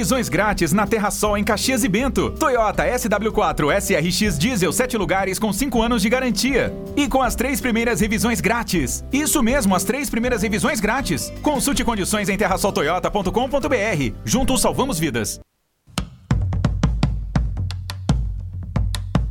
Revisões grátis na Terra Sol em Caxias e Bento. Toyota SW4 SRX Diesel 7 lugares com 5 anos de garantia. E com as três primeiras revisões grátis. Isso mesmo, as três primeiras revisões grátis. Consulte condições em terrasoltoyota.com.br. Juntos salvamos vidas.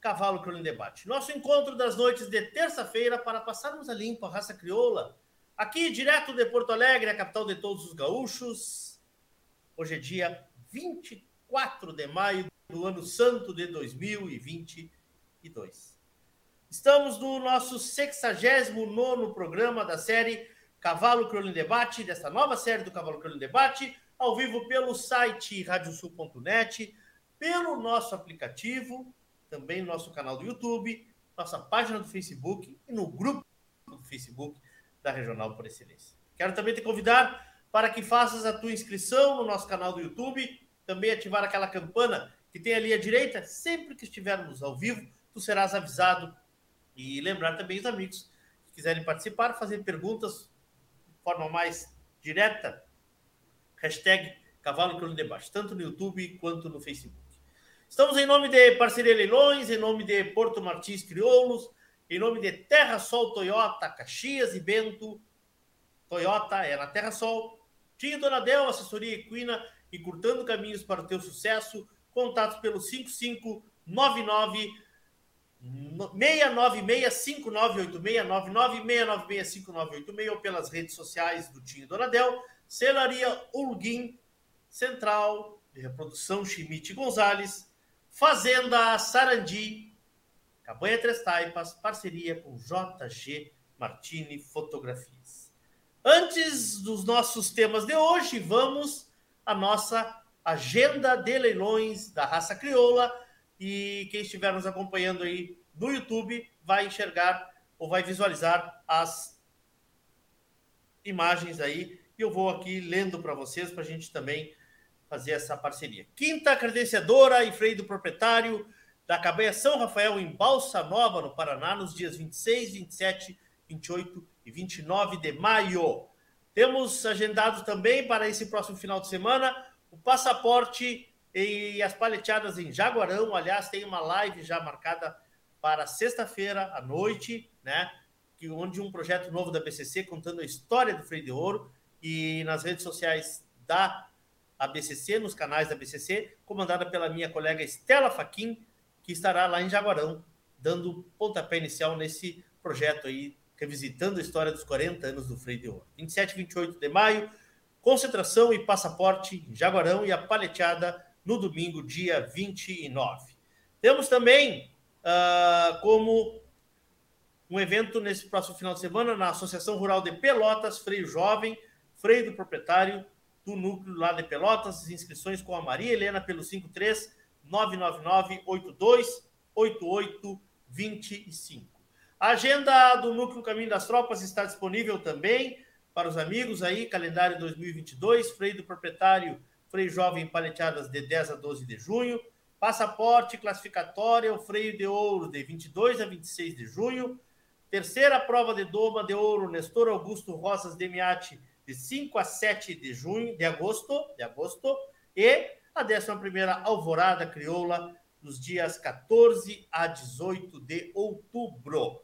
Cavalo Crioulo em Debate. Nosso encontro das noites de terça-feira para passarmos a limpo a raça crioula. Aqui, direto de Porto Alegre, a capital de todos os gaúchos. Hoje é dia 24 de maio do ano santo de 2022. Estamos no nosso 69 programa da série Cavalo Crioulo em Debate, dessa nova série do Cavalo Crioulo em Debate, ao vivo pelo site radiosul.net, pelo nosso aplicativo, também no nosso canal do YouTube, nossa página do Facebook e no grupo do Facebook da Regional por Excelência. Quero também te convidar para que faças a tua inscrição no nosso canal do YouTube, também ativar aquela campana que tem ali à direita, sempre que estivermos ao vivo, tu serás avisado e lembrar também os amigos que quiserem participar, fazer perguntas forma mais direta, hashtag Cavalo Crioulo Debate, tanto no YouTube quanto no Facebook. Estamos em nome de Parceria Leilões, em nome de Porto Martins Crioulos, em nome de Terra Sol Toyota, Caxias e Bento. Toyota é na Terra Sol. Tinha Donadel, assessoria equina, encurtando caminhos para o teu sucesso. Contatos pelo 5599 696-5986-696-5986 ou pelas redes sociais do Tinho Donadel, Celaria Ulguim, Central de Reprodução Chimite Gonzalez, Fazenda Sarandi, Cabanha Três Taipas, parceria com JG Martini Fotografias. Antes dos nossos temas de hoje, vamos à nossa agenda de leilões da raça crioula, e quem estiver nos acompanhando aí no YouTube vai enxergar ou vai visualizar as imagens aí. E eu vou aqui lendo para vocês para a gente também fazer essa parceria. Quinta credenciadora e freio do proprietário da Cabanha São Rafael em Balsa Nova, no Paraná, nos dias 26, 27, 28 e 29 de maio. Temos agendado também para esse próximo final de semana o passaporte e as paleteadas em Jaguarão. Aliás, tem uma live já marcada para sexta-feira à noite, né? Que, onde um projeto novo da BCC contando a história do freio de ouro e nas redes sociais da ABCC, nos canais da BCC, comandada pela minha colega Estela Faquin, que estará lá em Jaguarão, dando pontapé inicial nesse projeto aí, revisitando a história dos 40 anos do freio de ouro. 27 e 28 de maio, concentração e passaporte em Jaguarão e a paleteada no domingo, dia 29. Temos também uh, como um evento nesse próximo final de semana na Associação Rural de Pelotas, Freio Jovem, freio do proprietário do núcleo lá de Pelotas, as inscrições com a Maria Helena pelo 53 999 82 88 25. A agenda do Núcleo Caminho das Tropas está disponível também para os amigos aí, calendário 2022, freio do proprietário freio jovem paleteadas de 10 a 12 de junho, passaporte classificatória, o freio de ouro de 22 a 26 de junho, terceira prova de doma de ouro Nestor Augusto Rosas Demiati de 5 a 7 de junho, de agosto, de agosto, e a 11 primeira Alvorada Crioula nos dias 14 a 18 de outubro.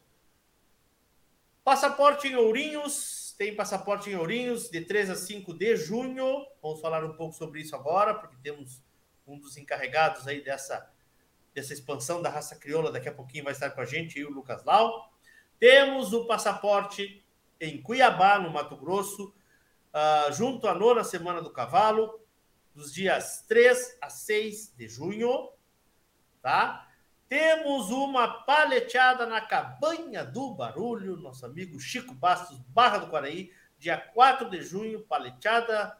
Passaporte em Ourinhos, tem passaporte em Ourinhos de 3 a 5 de junho. Vamos falar um pouco sobre isso agora, porque temos um dos encarregados aí dessa, dessa expansão da raça crioula. Daqui a pouquinho vai estar com a gente, e o Lucas Lau. Temos o passaporte em Cuiabá, no Mato Grosso, uh, junto à nona semana do cavalo, dos dias 3 a 6 de junho, tá? Temos uma paleteada na Cabanha do Barulho, nosso amigo Chico Bastos, Barra do Quaraí, dia 4 de junho, paleteada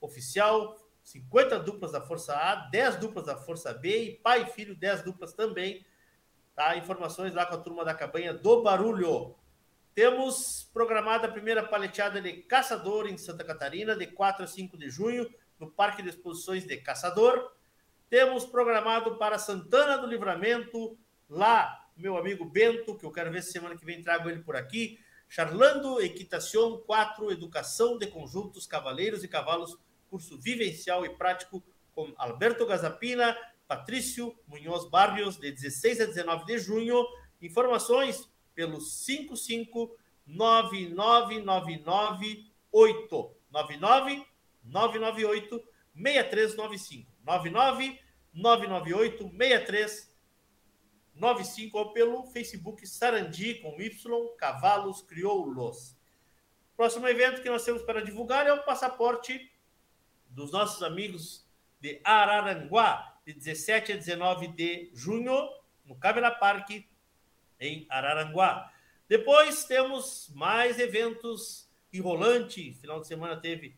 oficial, 50 duplas da Força A, 10 duplas da Força B e pai e filho 10 duplas também. Tá? Informações lá com a turma da Cabanha do Barulho. Temos programada a primeira paleteada de Caçador em Santa Catarina, de 4 a 5 de junho, no Parque de Exposições de Caçador. Temos programado para Santana do Livramento, lá, meu amigo Bento, que eu quero ver se semana que vem trago ele por aqui. Charlando Equitação 4, Educação de Conjuntos Cavaleiros e Cavalos, curso vivencial e prático com Alberto Gazapina, Patrício Munhoz Barrios, de 16 a 19 de junho. Informações pelo 559999 99 998 6395. 99 998 6395 ou pelo Facebook Sarandi com Y Cavalos Crioulos. Próximo evento que nós temos para divulgar é o passaporte dos nossos amigos de Araranguá, de 17 a 19 de junho, no Cabela Parque, em Araranguá. Depois temos mais eventos Rolante. Final de semana teve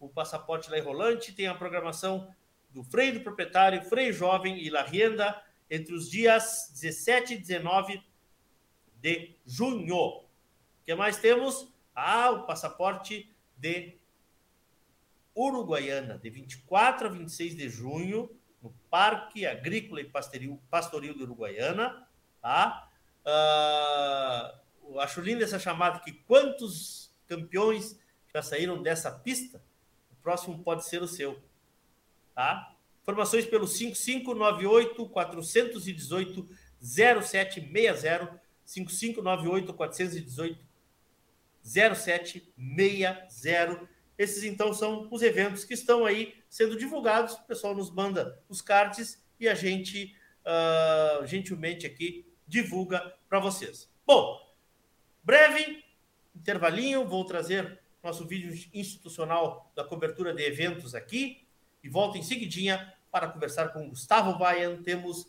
o passaporte lá Rolante. Tem a programação do Freio do Proprietário, Freio Jovem e La Rienda entre os dias 17 e 19 de junho. O que mais temos? Ah, o passaporte de Uruguaiana, de 24 a 26 de junho, no Parque Agrícola e Pastoril, Pastoril de Uruguaiana. Tá? Uh, acho linda essa chamada que quantos campeões já saíram dessa pista? O próximo pode ser o seu. Tá? Informações pelo 5598 418 0760 5598 418 0760 esses, então, são os eventos que estão aí sendo divulgados. O pessoal nos manda os cards e a gente, uh, gentilmente, aqui divulga para vocês. Bom, breve intervalinho, vou trazer nosso vídeo institucional da cobertura de eventos aqui e volto em seguidinha para conversar com Gustavo Bayan. Temos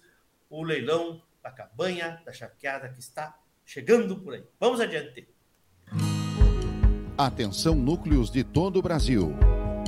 o leilão da cabanha da charqueada que está chegando por aí. Vamos adiante. Atenção núcleos de todo o Brasil.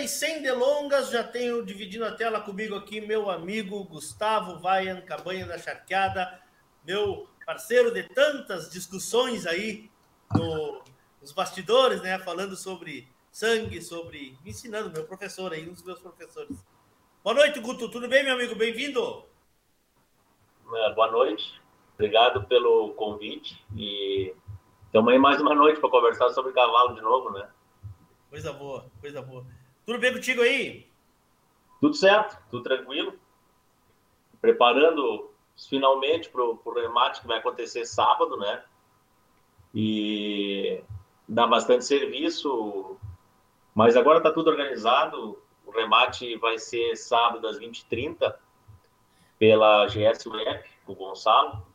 E sem delongas, já tenho dividindo a tela comigo aqui meu amigo Gustavo Vaian, Cabanha da Charqueada, meu parceiro de tantas discussões aí no, nos bastidores, né? Falando sobre sangue, sobre. me ensinando, meu professor aí, um dos meus professores. Boa noite, Guto, tudo bem, meu amigo? Bem-vindo. É, boa noite, obrigado pelo convite e aí mais uma noite para conversar sobre cavalo de novo, né? Coisa boa, coisa boa. Tudo bem contigo aí? Tudo certo, tudo tranquilo. Preparando finalmente para o remate que vai acontecer sábado, né? E dá bastante serviço, mas agora está tudo organizado. O remate vai ser sábado às 20h30 pela GS Web, o Gonçalo.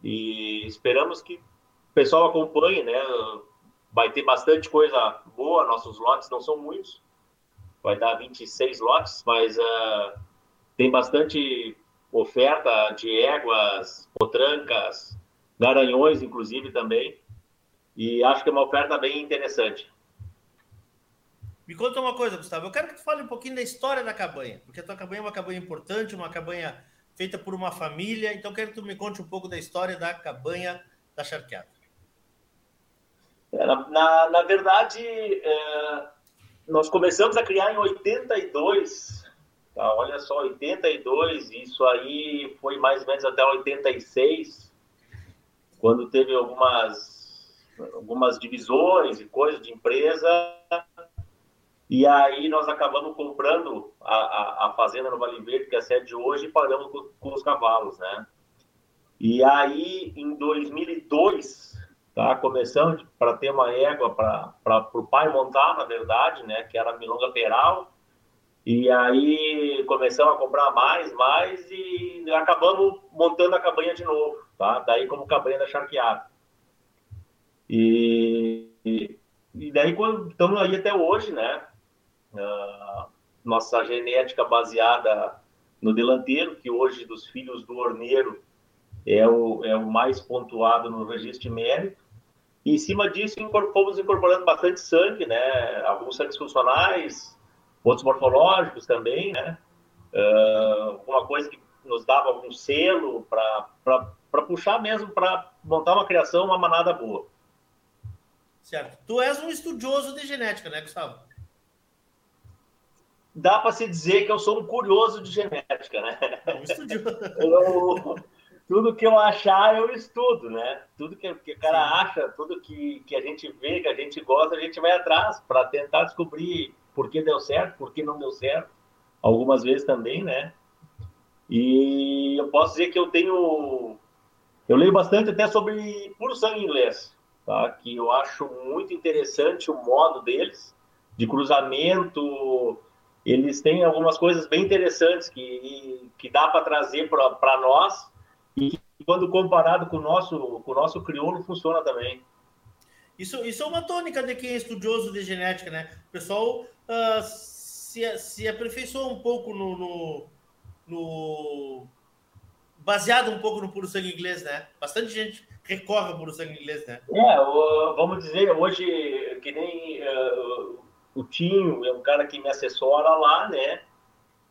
E esperamos que o pessoal acompanhe, né? vai ter bastante coisa boa, nossos lotes não são muitos, vai dar 26 lotes, mas uh, tem bastante oferta de éguas, potrancas, garanhões, inclusive, também, e acho que é uma oferta bem interessante. Me conta uma coisa, Gustavo, eu quero que tu fale um pouquinho da história da cabanha, porque a tua cabanha é uma cabanha importante, uma cabanha feita por uma família, então quero que tu me conte um pouco da história da cabanha da charqueada. Na, na, na verdade, é, nós começamos a criar em 82, tá? olha só, 82, isso aí foi mais ou menos até 86, quando teve algumas, algumas divisões e coisas de empresa, e aí nós acabamos comprando a, a, a fazenda no Vale Verde, que é a sede de hoje, e pagamos com, com os cavalos, né? E aí, em 2002, tá? Começando para ter uma égua para o pai montar, na verdade, né? Que era a milonga peral. E aí começamos a comprar mais, mais e acabamos montando a cabanha de novo, tá? Daí como cabanha da charqueada. E, e, e daí estamos aí até hoje, né? Uh, nossa genética baseada no delanteiro, que hoje dos filhos do Orneiro é o, é o mais pontuado no registro de mérito. E em cima disso, fomos incorporando bastante sangue, né? Alguns sangues funcionais, outros morfológicos também, né? Uh, uma coisa que nos dava algum selo para puxar mesmo, para montar uma criação, uma manada boa. Certo. Tu és um estudioso de genética, né, Gustavo? Dá para se dizer que eu sou um curioso de genética, né? É um estudioso. eu, tudo que eu achar, eu estudo, né? Tudo que, que o cara Sim. acha, tudo que, que a gente vê, que a gente gosta, a gente vai atrás para tentar descobrir por que deu certo, por que não deu certo. Algumas vezes também, né? E eu posso dizer que eu tenho. Eu leio bastante até sobre puro sangue inglês, tá? Que eu acho muito interessante o modo deles de cruzamento. Eles têm algumas coisas bem interessantes que, que dá para trazer para nós quando comparado com o nosso, com o nosso crioulo, funciona também. Isso, isso é uma tônica de quem é estudioso de genética, né? O pessoal uh, se, se aperfeiçoa um pouco no, no, no, Baseado um pouco no puro sangue inglês, né? Bastante gente recorre ao puro sangue inglês, né? É, vamos dizer, hoje, que nem uh, o Tinho é um cara que me assessora lá, né?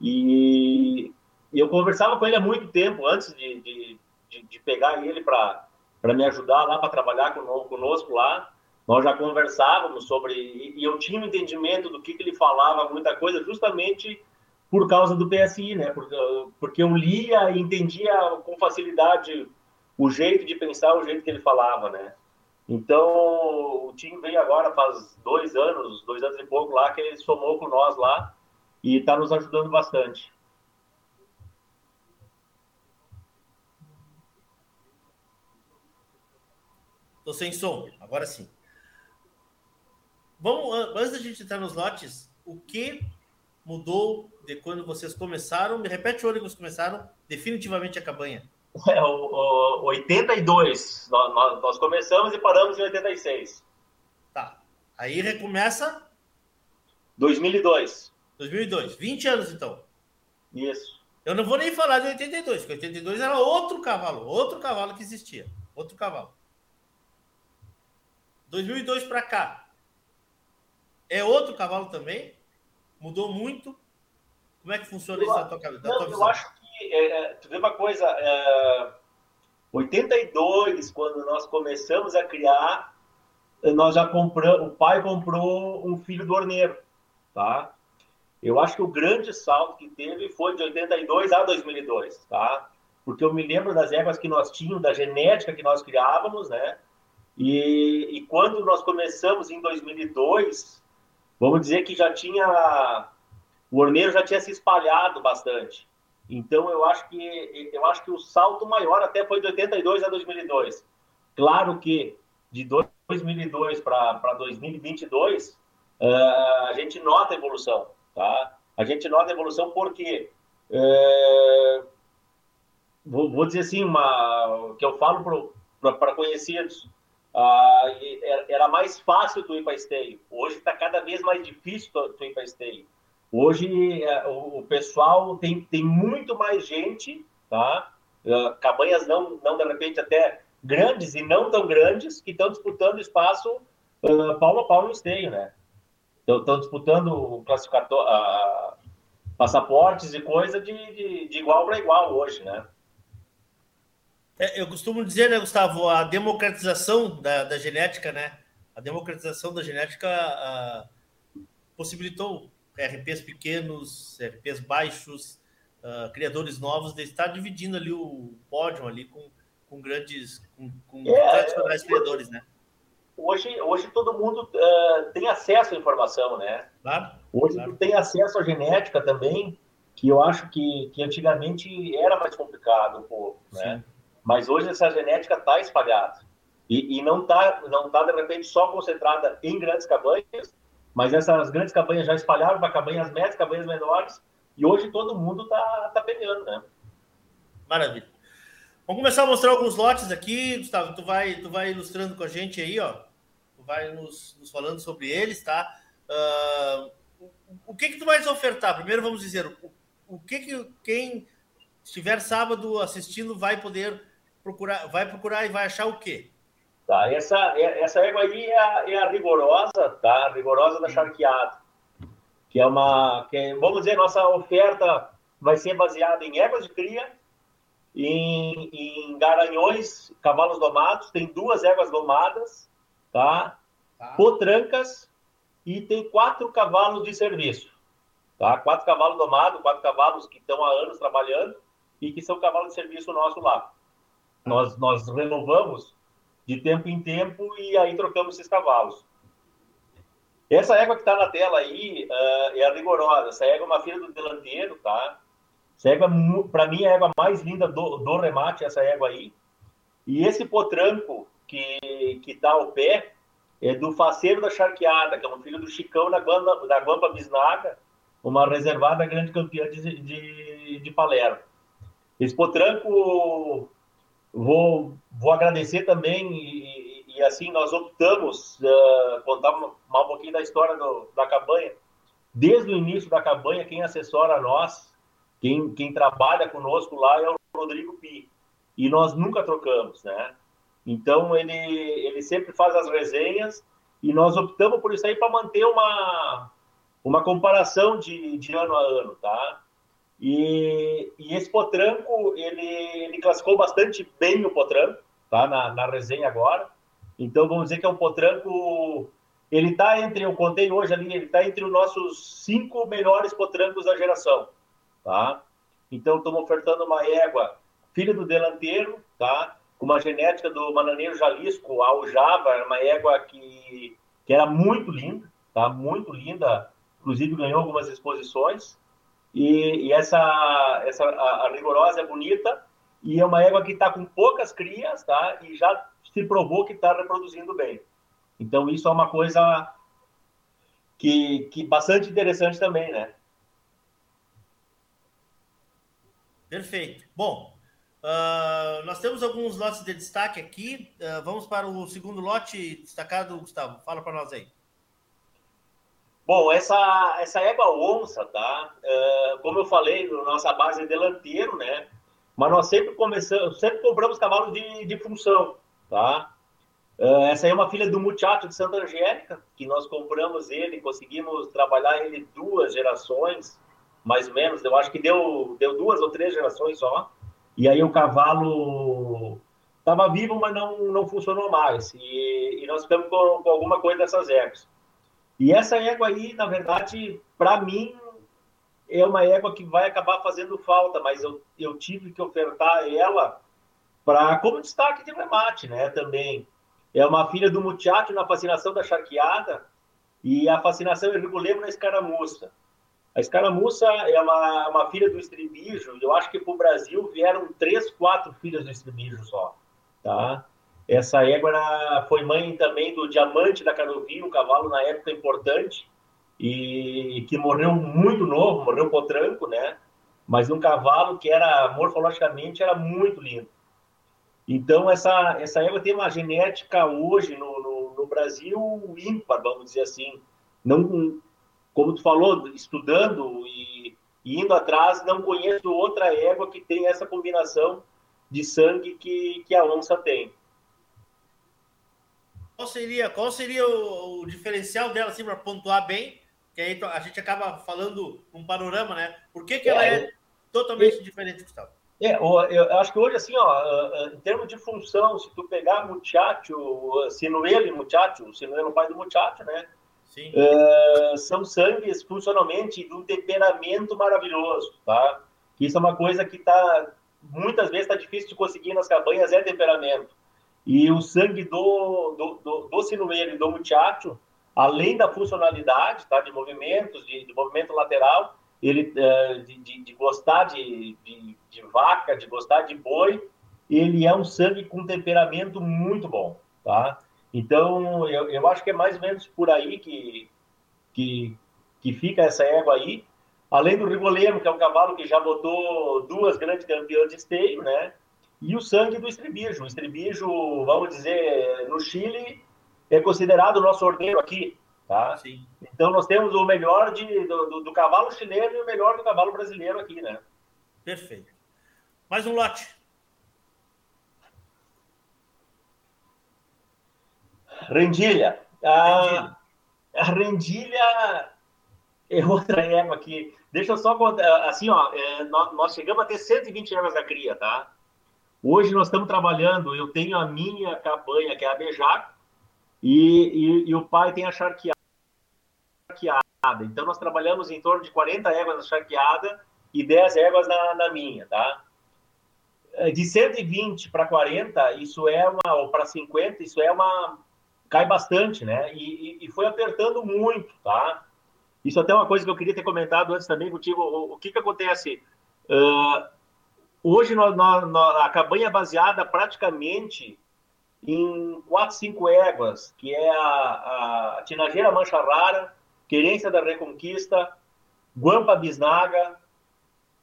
E e eu conversava com ele há muito tempo, antes de, de, de, de pegar ele para me ajudar lá, para trabalhar conosco lá. Nós já conversávamos sobre. E eu tinha um entendimento do que, que ele falava, muita coisa, justamente por causa do PSI, né? Porque, porque eu lia e entendia com facilidade o jeito de pensar, o jeito que ele falava, né? Então, o time veio agora faz dois anos, dois anos e pouco lá, que ele somou com nós lá e está nos ajudando bastante. Tô sem som, agora sim. Vamos, antes da gente entrar nos lotes, o que mudou de quando vocês começaram? Me repete o ano que vocês começaram, definitivamente a cabanha. É, o, o 82, nós, nós começamos e paramos em 86. Tá. Aí recomeça? 2002. 2002, 20 anos então. Isso. Eu não vou nem falar de 82, porque 82 era outro cavalo, outro cavalo que existia, outro cavalo. 2002 para cá. É outro cavalo também? Mudou muito? Como é que funciona eu, isso na tua cabeça? Não, eu acho que, é, é, tu vê uma coisa, é, 82, quando nós começamos a criar, nós já compramos, o pai comprou um filho do orneiro, tá? Eu acho que o grande salto que teve foi de 82 a 2002, tá? Porque eu me lembro das éguas que nós tínhamos, da genética que nós criávamos, né? E, e quando nós começamos em 2002, vamos dizer que já tinha o Orneiro já tinha se espalhado bastante. Então eu acho que eu acho que o salto maior até foi de 82 a 2002. Claro que de 2002 para 2022 uh, a gente nota a evolução, tá? A gente nota a evolução porque uh, vou, vou, dizer assim uma que eu falo para conhecidos ah, era mais fácil tu ir para esteio. Hoje está cada vez mais difícil tu, ir para esteio. Hoje é, o, pessoal tem, tem muito mais gente, tá? Uh, cabanhas não, não de repente até grandes e não tão grandes que estão disputando espaço uh, a pau no esteio, né? Estão disputando classificatório, uh, passaportes e coisa de, de, de igual para igual hoje, né? É, eu costumo dizer, né, Gustavo, a democratização da, da genética, né? A democratização da genética a, possibilitou RPs pequenos, RPs baixos, a, criadores novos de estar dividindo ali o pódio ali com, com grandes, com, com é, tradicionais hoje, criadores, né? Hoje, hoje todo mundo uh, tem acesso à informação, né? Claro. Hoje claro. tem acesso à genética também, que eu acho que, que antigamente era mais complicado um pouco, né? Sim. Mas hoje essa genética está espalhada. E, e não está, não tá, de repente, só concentrada em grandes cabanhas, mas essas grandes cabanhas já espalharam para cabanhas médias, cabanhas menores, e hoje todo mundo está tá peleando, né? Maravilha. Vamos começar a mostrar alguns lotes aqui, Gustavo. Tu vai, tu vai ilustrando com a gente aí, ó. Tu vai nos, nos falando sobre eles, tá? Uh, o que que tu vais ofertar? Primeiro vamos dizer, o, o que que quem estiver sábado assistindo vai poder procurar, vai procurar e vai achar o quê? Tá, essa, essa égua aí é a, é a rigorosa, tá? A rigorosa da charqueada. Que é uma, que é, vamos dizer, nossa oferta vai ser baseada em éguas de cria, em, em garanhões, cavalos domados, tem duas éguas domadas, tá? tá? Potrancas e tem quatro cavalos de serviço, tá? Quatro cavalos domados, quatro cavalos que estão há anos trabalhando e que são cavalos de serviço nosso lá. Nós, nós renovamos de tempo em tempo e aí trocamos esses cavalos. Essa égua que está na tela aí uh, é a rigorosa. Essa égua é uma filha do delanteiro, tá? Essa égua, para mim, é a égua mais linda do, do remate, essa égua aí. E esse potranco que, que tá ao pé é do faceiro da charqueada, que é um filho do Chicão da Guampa, da Guampa Bisnaga, uma reservada grande campeã de, de, de Palermo. Esse potranco Vou, vou agradecer também e, e assim nós optamos uh, contar um pouquinho da história do, da cabanha. Desde o início da cabanha, quem assessora nós, quem, quem trabalha conosco lá é o Rodrigo Pi. E nós nunca trocamos, né? Então ele, ele sempre faz as resenhas e nós optamos por isso aí para manter uma, uma comparação de, de ano a ano, tá? E, e esse potranco, ele, ele classificou bastante bem o potranco, tá? Na, na resenha agora. Então, vamos dizer que é um potranco... Ele está entre, eu contei hoje ali, ele está entre os nossos cinco melhores potrancos da geração, tá? Então, estamos ofertando uma égua, filha do delanteiro, tá? Com uma genética do Mananeiro Jalisco, a Java, uma égua que, que era muito linda, tá? Muito linda, inclusive ganhou algumas exposições. E, e essa, essa a, a, rigorosa é bonita e é uma égua que está com poucas crias, tá? E já se provou que está reproduzindo bem. Então isso é uma coisa que, que bastante interessante também, né? Perfeito. Bom, uh, nós temos alguns lotes de destaque aqui. Uh, vamos para o segundo lote destacado, Gustavo. Fala para nós aí. Bom, essa, essa égua onça, tá? Uh, como eu falei, nossa base é delanteiro, né? Mas nós sempre começamos, sempre compramos cavalos de, de função, tá? Uh, essa aí é uma filha do Muchacho de Santa Angélica, que nós compramos ele, conseguimos trabalhar ele duas gerações, mais ou menos. Eu acho que deu, deu duas ou três gerações só. E aí o cavalo estava vivo, mas não, não funcionou mais. E, e nós ficamos com, com alguma coisa dessas éguas. E essa égua aí, na verdade, para mim, é uma égua que vai acabar fazendo falta, mas eu, eu tive que ofertar ela para como destaque de remate, né? Também é uma filha do Muchacho na fascinação da charqueada e a fascinação é reguleiro na escaramuça. A escaramuça é uma, uma filha do estribijo, eu acho que para o Brasil vieram três, quatro filhas do estribijo só, tá? Essa égua foi mãe também do Diamante da Canovinha, um cavalo na época importante, e que morreu muito novo, morreu potranco, né? Mas um cavalo que era, morfologicamente, era muito lindo. Então, essa, essa égua tem uma genética hoje no, no, no Brasil ímpar, vamos dizer assim. Não, como tu falou, estudando e, e indo atrás, não conheço outra égua que tem essa combinação de sangue que, que a onça tem. Qual seria, qual seria o, o diferencial dela, assim, para pontuar bem? Que aí a gente acaba falando um panorama, né? Por que, que ela é, é totalmente diferente, Gustavo? É, eu acho que hoje, assim, ó, em termos de função, se tu pegar Muchacho, Sinuelo e Muchacho, Sinuelo é o pai do Muchacho, né? Sim. Uh, são sangues funcionalmente de um temperamento maravilhoso, tá? Isso é uma coisa que tá, muitas vezes está difícil de conseguir nas cabanhas, é temperamento. E o sangue do, do, do, do sinuelo e do muchacho, além da funcionalidade, tá, de movimentos, de, de movimento lateral, ele uh, de, de, de, gostar de, de, de, vaca, de gostar de boi, ele é um sangue com temperamento muito bom, tá? Então, eu, eu acho que é mais ou menos por aí que, que, que fica essa égua aí. Além do Rigolemo, que é um cavalo que já botou duas grandes campeãs de esteio, né? E o sangue do estribijo. O estribijo, vamos dizer, no Chile, é considerado o nosso ordeiro aqui, tá? Sim. Então nós temos o melhor de, do, do, do cavalo chileno e o melhor do cavalo brasileiro aqui, né? Perfeito. Mais um lote. Rendilha. A, a rendilha é outra égua aqui. Deixa eu só contar, assim, ó, é, nós, nós, chegamos a ter 120 éguas da cria, tá? Hoje nós estamos trabalhando, eu tenho a minha cabanha, que é a Bejaco, e, e, e, o pai tem a charqueada. Então nós trabalhamos em torno de 40 éguas na charqueada e 10 éguas na, na minha, tá? De 120 para 40, isso é uma, ou para 50, isso é uma, cai bastante, né? E, e, foi apertando muito, tá? Isso até é uma coisa que eu queria ter comentado antes também contigo. O, o que que acontece? Uh, hoje nós, nós, nós, a cabanha é baseada praticamente em quatro, cinco éguas, que é a, a Tinageira Mancha Rara, Querência da Reconquista, Guampa Bisnaga,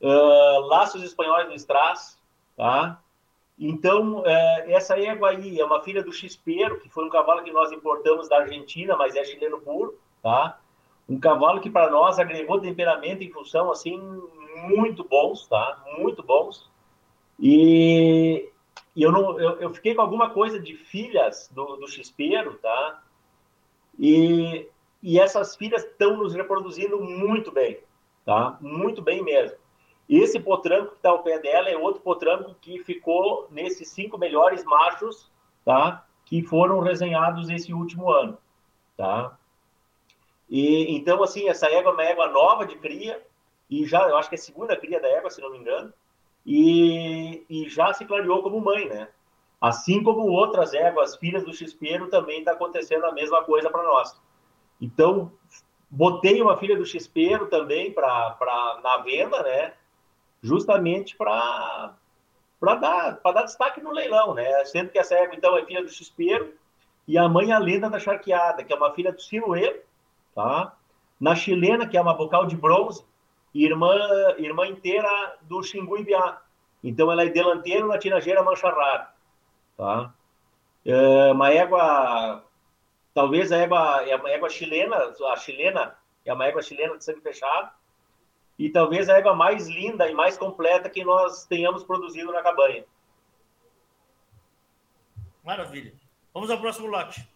uh, Laços Espanhóis do Strass, tá? Então, é, essa égua aí é uma filha do Xpeiro, que foi um cavalo que nós importamos da Argentina, mas é chileno puro, tá? Um cavalo que para nós agregou temperamento em função, assim, muito bons, tá? Muito bons. E, e eu, não, eu, eu, fiquei com alguma coisa de filhas do, do tá? E, e essas filhas estão nos reproduzindo muito bem, tá? Muito bem mesmo. Esse potranco que está ao pé dela é outro potranco que ficou nesses cinco melhores machos, tá? Que foram resenhados esse último ano, tá? E então assim essa égua é uma égua nova de cria e já eu acho que é a segunda cria da égua, se não me engano, e, e já se clareou como mãe, né? Assim como outras éguas, filhas do Xpeiro, também está acontecendo a mesma coisa para nós. Então, botei uma filha do Xpeiro também para na venda, né? justamente para dar, dar destaque no leilão, né? Sendo que essa égua, então, é filha do Xpeiro e a mãe é a lenda da charqueada, que é uma filha do Siluê, tá? Na chilena, que é uma bocal de bronze, irmã, irmã inteira do Xingu Ibiá. Então, ela é delanteira na tinageira mancha rara, tá? É uma égua, talvez a égua, é uma égua chilena, a chilena é uma égua chilena de sangue fechado, e talvez a égua mais linda e mais completa que nós tenhamos produzido na cabanha. Maravilha. Vamos ao próximo lote.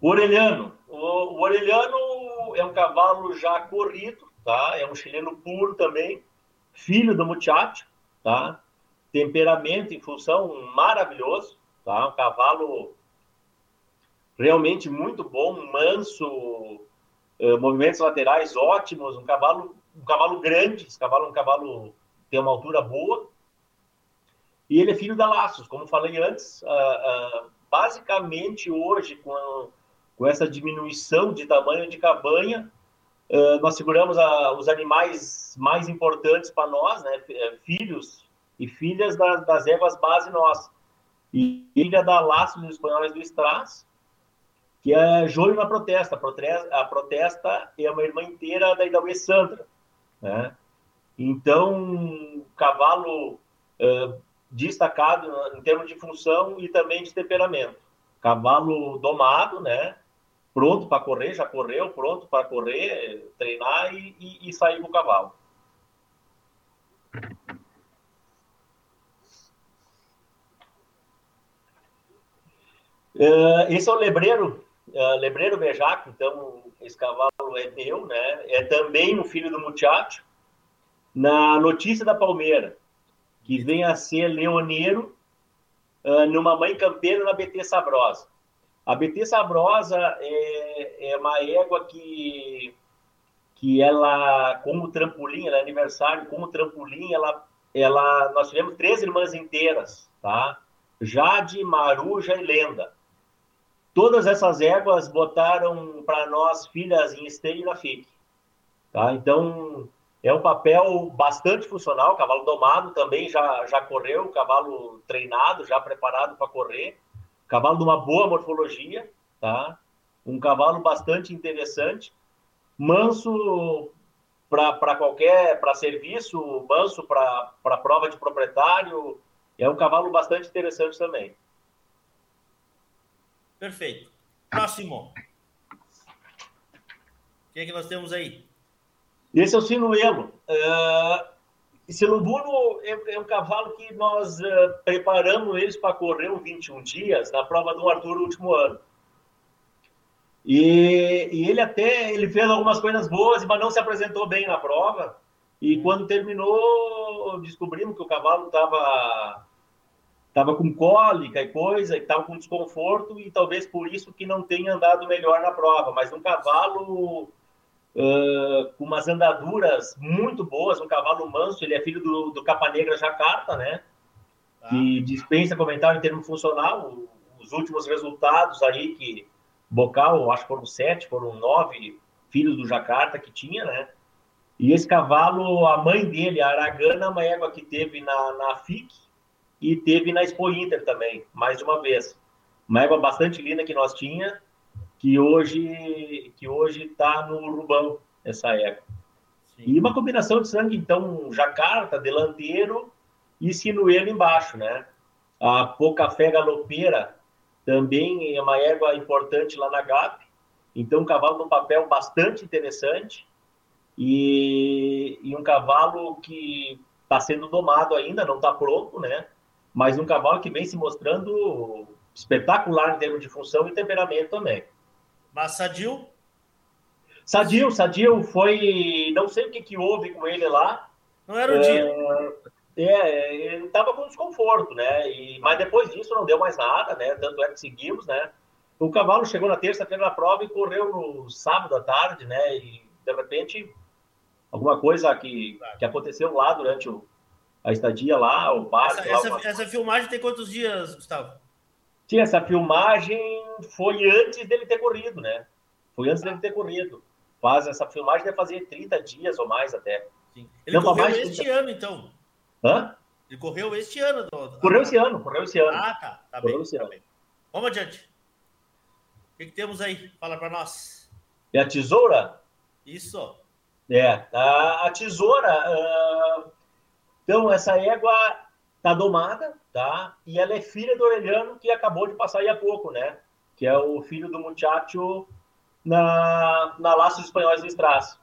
Orelhano. O, o Orelhano é um cavalo já corrido, tá? É um chileno puro também, filho do muchacho, tá? Temperamento em função maravilhoso, tá? Um cavalo realmente muito bom, manso, uh, movimentos laterais ótimos, um cavalo, um cavalo grande, esse cavalo é um cavalo tem uma altura boa, e ele é filho da Laços, como falei antes, uh, uh, basicamente hoje, com, com essa diminuição de tamanho de cabanha, nós seguramos a, os animais mais importantes para nós, né, filhos e filhas das, das éguas base nossas. E filha da Laços dos espanhóis do Strass, que é Joio na Protesta. A Protesta é uma irmã inteira da Idauê Sandra. Né? Então, cavalo uh, destacado em termos de função e também de temperamento. Cavalo domado, né? Pronto para correr, já correu, pronto para correr, treinar e, e, e sair com o cavalo. Uh, esse é o lebreiro uh, Lebreiro Bejaco, então esse cavalo é meu, né? É também um filho do Muchacho. Na notícia da Palmeira, que vem a ser leoneiro uh, numa mãe campeira na BT Sabrosa. A BT Sabrosa é, é uma égua que, que ela, como trampolim, ela é aniversário, como trampolim, ela, ela, nós tivemos três irmãs inteiras, tá? Jade, Maruja e Lenda. Todas essas éguas botaram para nós filhas em esteio e na FIC. Tá? Então, é um papel bastante funcional. O cavalo domado também já, já correu, cavalo treinado, já preparado para correr. Cavalo de uma boa morfologia, tá? Um cavalo bastante interessante. Manso para qualquer para serviço, manso para prova de proprietário. É um cavalo bastante interessante também. Perfeito. Próximo. O que é que nós temos aí? Esse é o sinuelo. Uh, esse Lubuno é, é, um cavalo que nós uh, preparamos eles para correr o 21 dias na prova do Arthur no último ano. E, e, ele até ele fez algumas coisas boas, mas não se apresentou bem na prova. E quando terminou, descobrimos que o cavalo estava tava com cólica e coisa, e estava com desconforto, e talvez por isso que não tenha andado melhor na prova. Mas um cavalo uh, com umas andaduras muito boas, um cavalo manso, ele é filho do, do Capa Negra Jacarta, né? Ah. Que dispensa comentário em termo funcional. Os últimos resultados aí que Bocal, acho que foram sete, foram nove filhos do Jacarta que tinha, né? E esse cavalo, a mãe dele, a Aragana, uma égua que teve na, na FIC e teve na Expo Inter também, mais de uma vez. Uma égua bastante linda que nós tinha, que hoje que hoje está no Rubão, essa égua. Sim. E uma combinação de sangue, então, Jacarta, delanteiro e sinuelo embaixo, né? A Pouca Fé Galopeira também é uma égua importante lá na GAP. Então, um cavalo num papel bastante interessante e, e um cavalo que está sendo domado ainda, não está pronto, né? Mas um cavalo que vem se mostrando espetacular em termos de função e temperamento também. Mas Sadio? Sadio, Sadio foi. Não sei o que, que houve com ele lá. Não era o é, dia. É, ele estava com desconforto, né? E, mas depois disso não deu mais nada, né? Tanto é que seguimos, né? O cavalo chegou na terça-feira na prova e correu no sábado à tarde, né? E de repente alguma coisa que, que aconteceu lá durante o, a estadia lá, o parque. Essa, essa, essa, filmagem tem quantos dias, Gustavo? Sim, essa filmagem foi antes dele ter corrido, né? Foi antes dele ter corrido. Faz essa filmagem deve fazer 30 dias ou mais até. Sim. Ele Não, correu este 30... ano, então. Hã? Ele correu este ano. Do... Correu esse ano, correu esse ano. Ah, tá. Tá correu bem, tá bem. Vamos adiante. O que, que temos aí? Fala para nós. É a tesoura? Isso. É, a, a tesoura. Uh... Então, essa égua tá domada, tá? E ela é filha do Aureliano, que acabou de passar aí há pouco, né? Que é o filho do muchacho na, na Laços Espanhóis do Strass.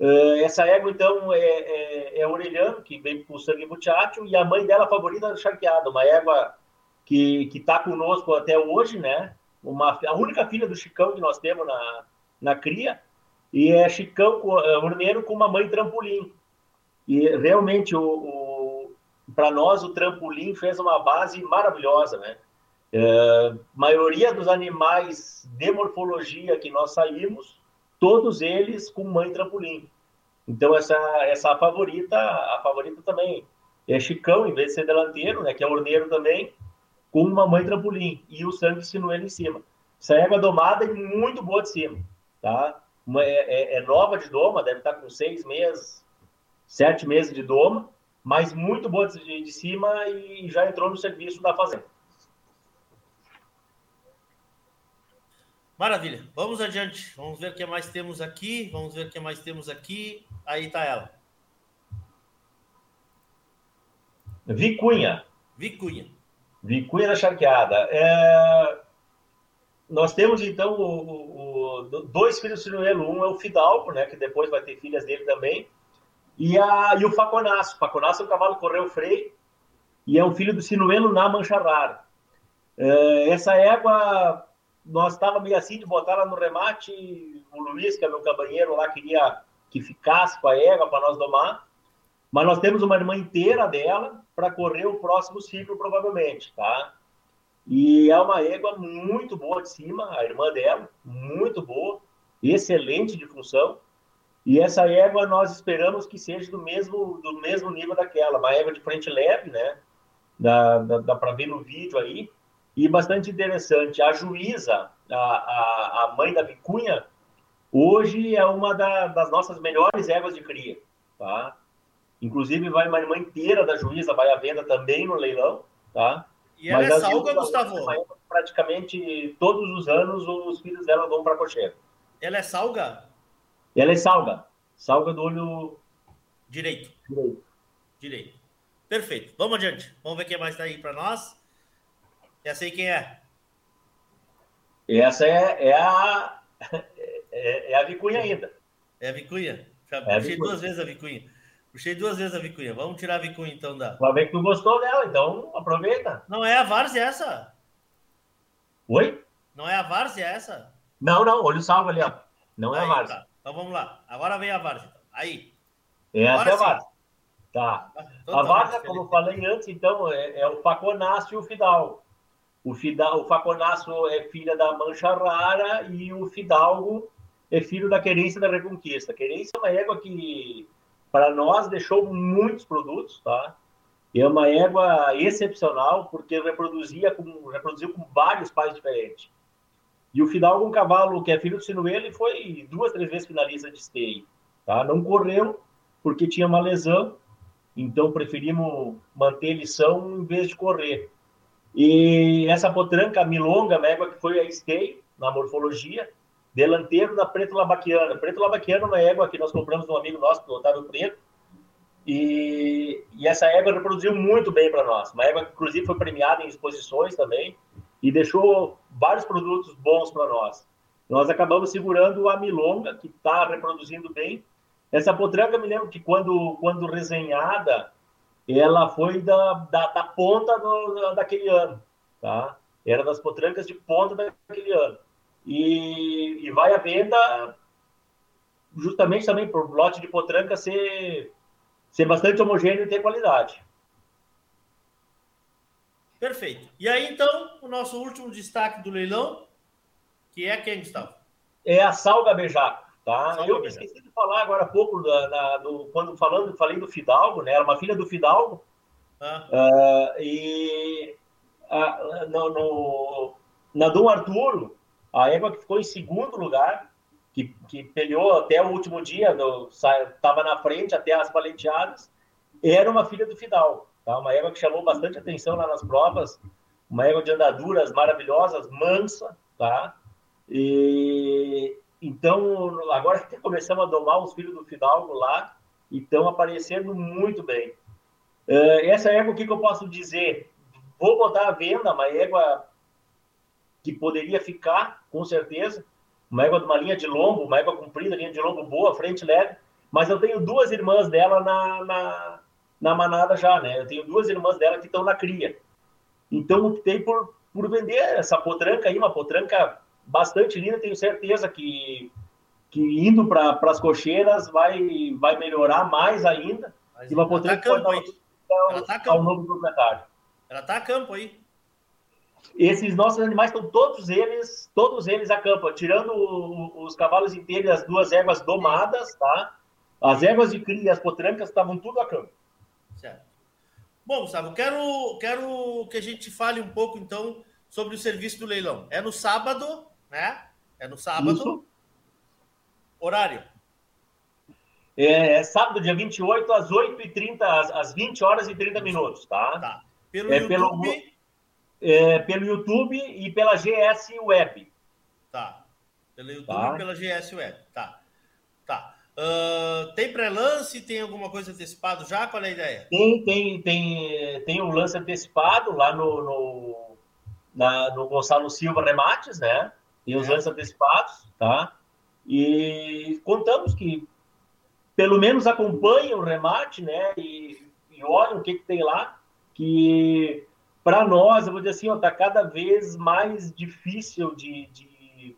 Uh, essa égua, então, é, é, é Aureliano, que vem com sangue muchacho, e a mãe dela favorita é charqueada, uma égua que está conosco até hoje, né? Uma, a única filha do Chicão que nós temos na, na cria, e é Chicão Urneiro com uma mãe trampolim. E realmente, o, o para nós, o trampolim fez uma base maravilhosa, né? É, maioria dos animais de morfologia que nós saímos, todos eles com mãe trampolim. Então essa essa favorita, a favorita também é Chicão em vez de ser delanteiro, né, que é orneiro também, com uma mãe trampolim e o sangue sinuelo em cima. Essa égua domada é muito boa de cima, tá? É, é, é, nova de doma, deve estar com seis meses, sete meses de doma, mas muito boa de, de cima e já entrou no serviço da fazenda. Maravilha. Vamos adiante. Vamos ver o que mais temos aqui. Vamos ver o que mais temos aqui. Aí está ela. Vicunha. Vicunha. Vicunha da Charqueada. É... Nós temos, então, o, o, dois filhos do Sinuelo. Um é o Fidalgo, né, que depois vai ter filhas dele também. E, a, e o Faconaço. O Faconaço é o cavalo correu freio e é um filho do Sinuelo na Mancha Rara. É, essa égua nós estávamos meio assim de botar ela no remate. O Luiz, que é meu cabanheiro lá, queria que ficasse com a égua para nós domar. Mas nós temos uma irmã inteira dela para correr o próximo ciclo, provavelmente, tá? E é uma égua muito boa de cima, a irmã dela, muito boa, excelente de função. E essa égua nós esperamos que seja do mesmo, do mesmo nível daquela, uma égua de frente leve, né? Dá, dá, dá para ver no vídeo aí. E bastante interessante, a juíza, a, a, a mãe da Vicunha, hoje é uma da, das nossas melhores éguas de cria, tá? Inclusive vai uma irmã inteira da juíza, vai à venda também no leilão, tá? E ela Mas é salga, Gustavo? Praticamente todos os anos os filhos dela vão para Cocheiro. Ela é salga? Ela é salga. Salga do olho... Direito. Direito. Direito. Perfeito. Vamos adiante. Vamos ver quem mais está aí para nós. Já sei quem é. Essa é, é a é, é, a vicunha ainda. É a vicunha. Já É a puxei duas vezes a vicunha. Puxei duas vezes a vicunha. Vamos tirar a vicunha então da. Vai ver que tu gostou dela, então aproveita. Não é a várzea essa? Oi? Não é a várzea essa? Não, não, olha o salvo ali, ó. Não é a Aí, várzea. tá. Então vamos lá. Agora vem a várzea. então. Aí. Agora é a sim. várzea. Tá. A várzea, como falei antes, então, é, é o Faconácio e o Fidalgo. O, Fidal, o Faconácio é filha da Mancha Rara e o Fidalgo é filho da Querência da Reconquista. A Querência é uma égua que, para nós, deixou muitos produtos, tá? E é uma égua excepcional, porque reproduzia com, reproduziu com vários pais diferentes. E o Fidalgo, um cavalo que é filho do Sinuelo, foi duas, três vezes finalista de esteio. Tá? Não correu, porque tinha uma lesão, então preferimos manter lição em vez de correr. E essa potranca milonga, uma égua que foi a esteio, na morfologia, delanteiro da Preto Labaquiana. Preto Labaquiana é uma égua que nós compramos de um amigo nosso, do Otávio Preto, e, e essa égua reproduziu muito bem para nós. Uma égua que, inclusive, foi premiada em exposições também e deixou vários produtos bons para nós. Nós acabamos segurando a Milonga, que está reproduzindo bem. Essa potranca, me lembro que quando, quando resenhada, ela foi da, da, da ponta do, daquele ano, tá? Era das potrancas de ponta daquele ano. E, e vai à venda justamente também por lote de potranca ser, ser bastante homogêneo e ter qualidade. Perfeito. E aí, então, o nosso último destaque do leilão, que é quem, Gustavo? É a Salga Bejaco, tá? Salga Eu me esqueci de falar agora há pouco, da, da- do, quando falando, falei do Fidalgo, né? Era uma filha do Fidalgo, Ah, Ah, e ah, no, no- na Dom Arturo, a égua que ficou em segundo lugar, que, que peleou até o último dia, estava na frente até as paleteadas, era uma filha do Fidalgo. Tá? Uma égua que chamou bastante atenção lá nas provas, uma égua de andaduras maravilhosas, mansa, tá? E então agora que começamos a domar os filhos do Fidalgo lá, e estão aparecendo muito bem. Eh, essa égua, o que, que eu posso dizer? Vou botar à venda uma égua que poderia ficar, com certeza, uma égua de uma linha de lombo, uma égua comprida, linha de lombo boa, frente leve, mas eu tenho duas irmãs dela na, na, na manada já, né? Eu tenho duas irmãs dela que estão na cria. Então, optei por, por vender essa potranca aí, uma potranca bastante linda, tenho certeza que, que indo para as cocheiras vai, vai melhorar mais ainda. mas E uma tá potranca pode campo dar aí. uma Ela tá ao novo proprietário. Ela tá a campo aí. Esses nossos animais estão todos eles, todos eles a campo, tirando o- os cavalos inteiros e as duas éguas domadas, tá? As éguas de cria e as potrancas estavam tudo a campo. Bom, Gustavo, quero, quero que a gente fale um pouco, então, sobre o serviço do leilão. É no sábado, né? É no sábado. Isso. Horário. É, é sábado, dia 28, às 8h30, às, às 20 horas e 30 minutos, tá? Tá. Pelo É YouTube. pelo- É, pelo YouTube e pela GS Web. Tá. Pelo YouTube Tá. e pela GS Web. Tá. Tá. Ah, tem pré-lance? Tem alguma coisa antecipado já? Qual é a ideia? Tem, tem, tem, tem o lance antecipado lá no, no, na- no Gonçalo Silva Remates, né? Tem os É. lances antecipados, tá? E contamos que pelo menos acompanhem o remate, né? E, e olhem o que, que tem lá, que para nós, eu vou dizer assim, ó, tá cada vez mais difícil de, de,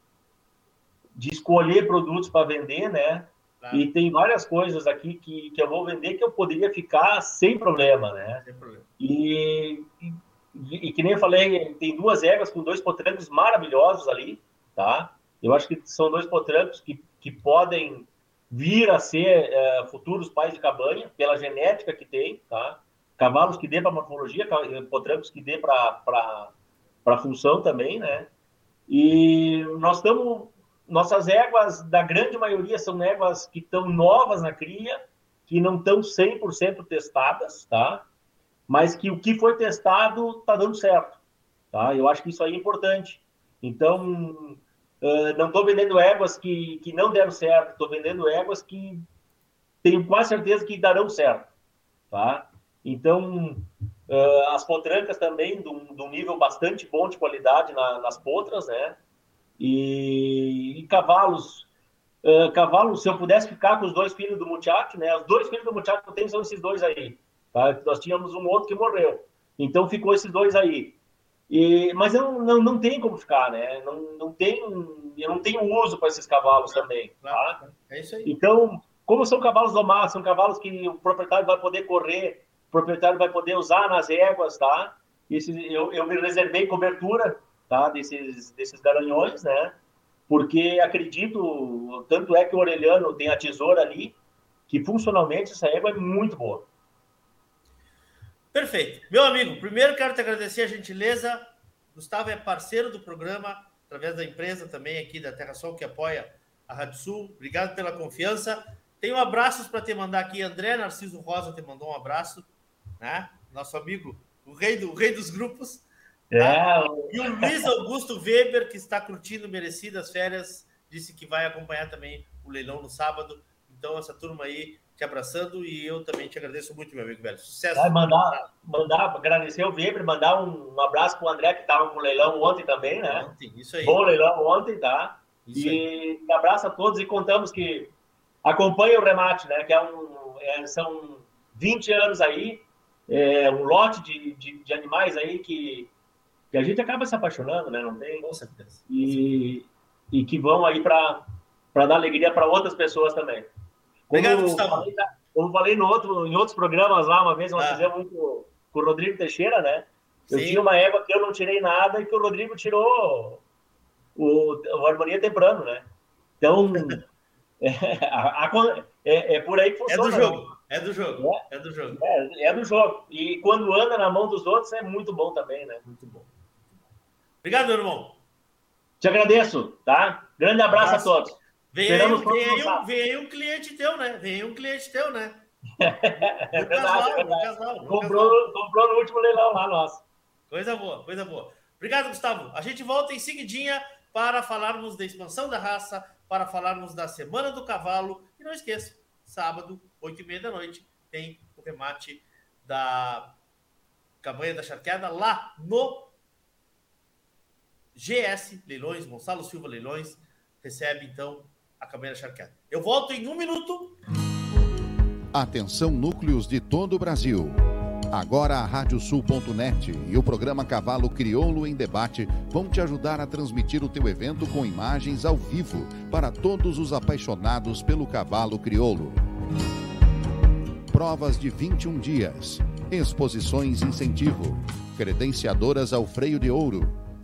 de escolher produtos para vender, né? E tem várias coisas aqui que, que eu vou vender que eu poderia ficar sem problema, né? Sem problema. E, e, e que nem eu falei, tem duas éguas com dois potrancos maravilhosos ali, tá? Eu acho que são dois potrancos que, que podem vir a ser eh, futuros pais de cabanha, pela genética que tem, tá? Cavalos que dê para morfologia, ca- potrancos que dê para função também, né? E nós estamos. Nossas éguas, da grande maioria, são éguas que estão novas na cria, que não estão 100% testadas, tá? Mas que o que foi testado está dando certo, tá? Eu acho que isso aí é importante. Então, eh, não estou vendendo éguas que, que não deram certo, estou vendendo éguas que tenho quase certeza que darão certo, tá? Então, eh, as potrancas também, de um nível bastante bom de qualidade na- nas potras, né? E, e cavalos, uh, cavalos, se eu pudesse ficar com os dois filhos do Muchacho, né? Os dois filhos do Muchacho que eu tenho são esses dois aí. Tá? Nós tínhamos um outro que morreu. Então ficou esses dois aí. E, mas eu não, não tem como ficar, né? Não, não tem, eu não tenho uso para esses cavalos também. Tá? É isso aí. Então, como são cavalos domados, são cavalos que o proprietário vai poder correr, o proprietário vai poder usar nas éguas, tá? Esse, eu, eu me reservei cobertura, tá? Desses, desses garanhões, né? Porque acredito, tanto é que o Orelhano tem a tesoura ali, que funcionalmente essa égua é muito boa. Perfeito. Meu amigo, primeiro quero te agradecer a gentileza. Gustavo é parceiro do programa, através da empresa também aqui da Terra Sol, que apoia a Rádio Sul. Obrigado pela confiança. Tenho abraços para te mandar aqui. André Narciso Rosa te mandou um abraço, né? Nosso amigo, o rei, do, o rei dos grupos. Tá? É. E o Luiz Augusto Weber, que está curtindo merecidas férias, disse que vai acompanhar também o leilão no sábado. Então, essa turma aí te abraçando e eu também te agradeço muito, meu amigo velho. Sucesso. Vai mandar, mandar, agradecer o Weber, mandar um, um abraço para o André, que estava no leilão ontem também, né? Ontem, isso aí. Bom leilão ontem, tá? Isso e aí. abraço a todos e contamos que acompanha o remate, né? Que é um, é, são 20 anos aí, é, um lote de, de, de, animais aí que, que a gente acaba se apaixonando, né? Não tem? Com certeza. E, e que vão aí para dar alegria para outras pessoas também. Obrigado, como Gustavo. Falei, como falei no outro, em outros programas lá, uma vez nós ah. fizemos muito com o Rodrigo Teixeira, né? Eu Sim. tinha uma égua que eu não tirei nada e que o Rodrigo tirou o, o Harmonia Temprano, né? Então, é, a, a, é, é, por aí que funciona. É do jogo, é do jogo, é, é do jogo. É, é, do jogo. E quando anda na mão dos outros é muito bom também, né? Muito bom. Obrigado, meu irmão. Te agradeço, tá? Grande abraço, abraço. a todos. Vem aí, um, vem aí um cliente teu, né? Vem aí um cliente teu, né? é verdade, verdade. comprou, comprou no último leilão lá, nosso. Coisa boa, coisa boa. Obrigado, Gustavo. A gente volta em seguidinha para falarmos da expansão da raça, para falarmos da Semana do Cavalo. E não esqueça, sábado, oito e meia da noite, tem o remate da campanha da charqueada lá no GS Leilões, Gonçalo Silva Leilões. Recebe, então, a câmera charqueada. Eu volto em um minuto. Atenção, núcleos de todo o Brasil. Agora a Radiosul.net e o programa Cavalo Crioulo em Debate vão te ajudar a transmitir o teu evento com imagens ao vivo para todos os apaixonados pelo cavalo crioulo. Provas de 21 dias, exposições incentivo, credenciadoras ao freio de ouro,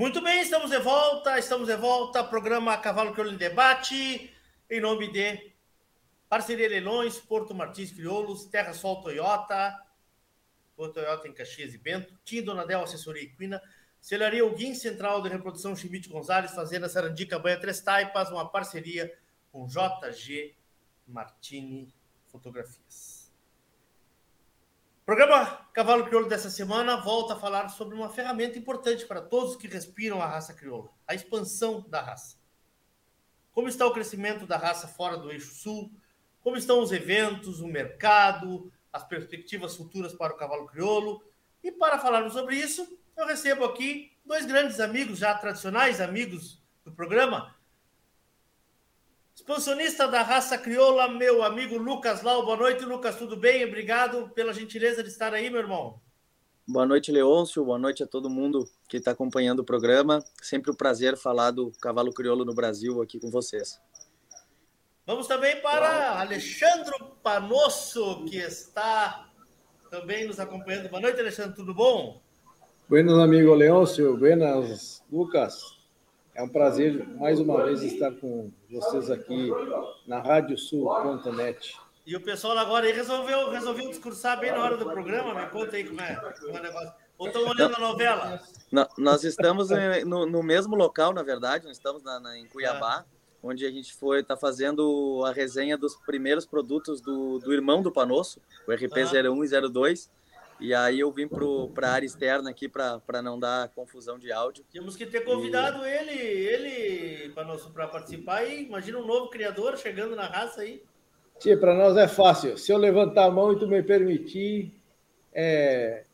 Muito bem, estamos de volta, estamos de volta. Programa Cavalo Crioulo em Debate, em nome de Parceria Leilões, Porto Martins Crioulos, Terra Sol Toyota, Porto Toyota em Caxias e Bento, Tim Donadel Assessoria Equina, Celaria Alguim Central de Reprodução Chimite Gonzalez, Fazenda Sarandica Banha Três Taipas, uma parceria com JG Martini Fotografias. Programa Cavalo Crioulo dessa semana volta a falar sobre uma ferramenta importante para todos que respiram a raça crioula, a expansão da raça. Como está o crescimento da raça fora do eixo sul? Como estão os eventos, o mercado, as perspectivas futuras para o cavalo crioulo? E para falarmos sobre isso, eu recebo aqui dois grandes amigos, já tradicionais amigos do programa, Expansionista da raça crioula, meu amigo Lucas Lau. Boa noite, Lucas. Tudo bem? Obrigado pela gentileza de estar aí, meu irmão. Boa noite, Leôncio. Boa noite a todo mundo que está acompanhando o programa. Sempre um prazer falar do cavalo crioulo no Brasil aqui com vocês. Vamos também para Alexandre Panosso, que está também nos acompanhando. Boa noite, Alexandre. Tudo bom? Buenas, amigo Leôncio. Buenas, Lucas. É um prazer mais uma vez estar com vocês aqui na radiosul.net. E o pessoal agora aí resolveu, resolveu discursar bem na hora do programa. Me conta aí como é, como é o negócio. Ou estão olhando a novela? Não, nós estamos no, no, mesmo local, na verdade, nós estamos na, na, em Cuiabá, é. onde a gente foi está fazendo a resenha dos primeiros produtos do, do irmão do Panosso, o RP01 e 02. E aí eu vim para a área externa aqui para não dar confusão de áudio. Temos que ter convidado e... ele, ele para participar e imagina um novo criador chegando na raça aí. Tia, para nós é fácil. Se eu levantar a mão e tu me permitir, é,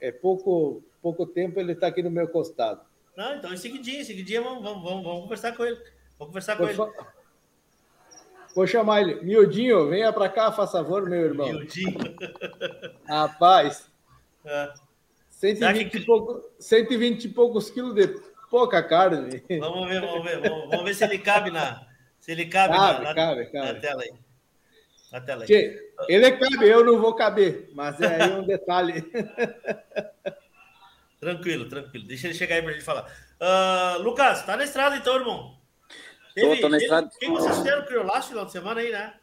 é pouco, pouco tempo ele está aqui no meu costado. Não, então em seguidinho, em seguidinho vamos, vamos, vamos, vamos conversar com ele. Vamos conversar com Vou ele. Vou chamar ele. Miudinho, venha para cá, faça favor, meu irmão. Miudinho. Rapaz. É. 120, que... e pouco, 120 e poucos quilos de pouca carne. Vamos ver, vamos ver. Vamos, vamos ver se ele cabe na. Se ele cabe, cabe, na, cabe, na, cabe. na tela aí. Na tela aí. Ele cabe, eu não vou caber, mas é aí um detalhe. tranquilo, tranquilo. Deixa ele chegar aí para a gente falar. Uh, Lucas, tá na estrada então, irmão? Teve, tô, tô na estrada. Quem vocês fizeram criolaço no final de semana aí, né?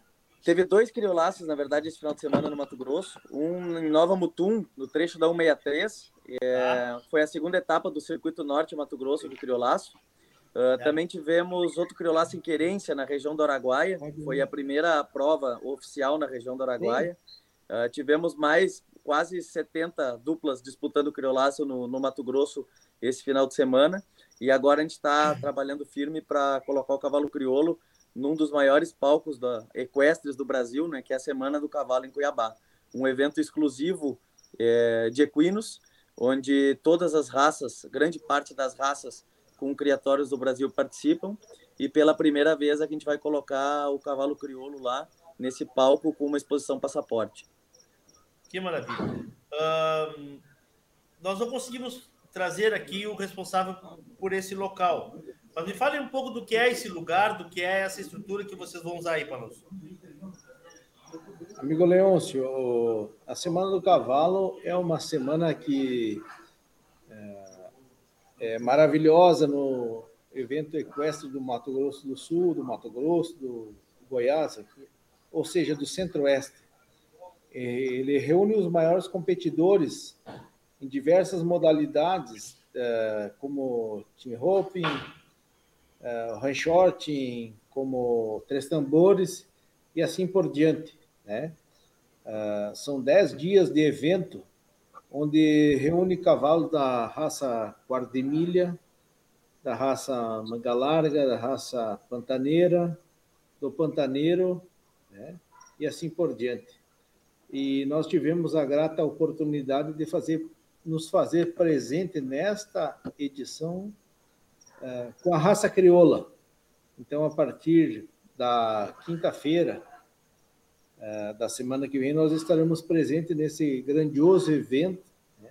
Teve dois criolaços, na verdade, esse final de semana no Mato Grosso. Um em Nova Mutum, no trecho da 163. É, ah. Foi a segunda etapa do Circuito Norte Mato Grosso do criolaço. Uh, é. Também tivemos outro criolaço em Querência, na região do Araguaia. Foi a primeira prova oficial na região do Araguaia. Uh, tivemos mais quase 70 duplas disputando o criolaço no, no Mato Grosso esse final de semana. E agora a gente está trabalhando firme para colocar o cavalo crioulo num dos maiores palcos da equestres do Brasil, né, que é a Semana do Cavalo em Cuiabá. Um evento exclusivo é, de equinos, onde todas as raças, grande parte das raças com criatórios do Brasil participam e pela primeira vez a gente vai colocar o cavalo crioulo lá nesse palco com uma exposição passaporte. Que maravilha. Uh, nós não conseguimos trazer aqui o responsável por esse local. Mas me fale um pouco do que é esse lugar, do que é essa estrutura que vocês vão usar aí para nós. Amigo Leôncio, a Semana do Cavalo é uma semana que é maravilhosa no evento equestre do Mato Grosso do Sul, do Mato Grosso, do Goiás, aqui, ou seja, do Centro-Oeste. Ele reúne os maiores competidores em diversas modalidades, é, como team roping, é, ranchorting, como três tambores e assim por diante. Né? É, são dez dias de evento onde reúne cavalos da raça Guardemilha, da raça Manga Larga, da raça Pantaneira, do Pantaneiro, né? e assim por diante. E nós tivemos a grata oportunidade de fazer, nos fazer presente nesta edição uh, com a raça crioula. Então, a partir da quinta-feira, é, da semana que vem, nós estaremos presentes nesse grandioso evento, né?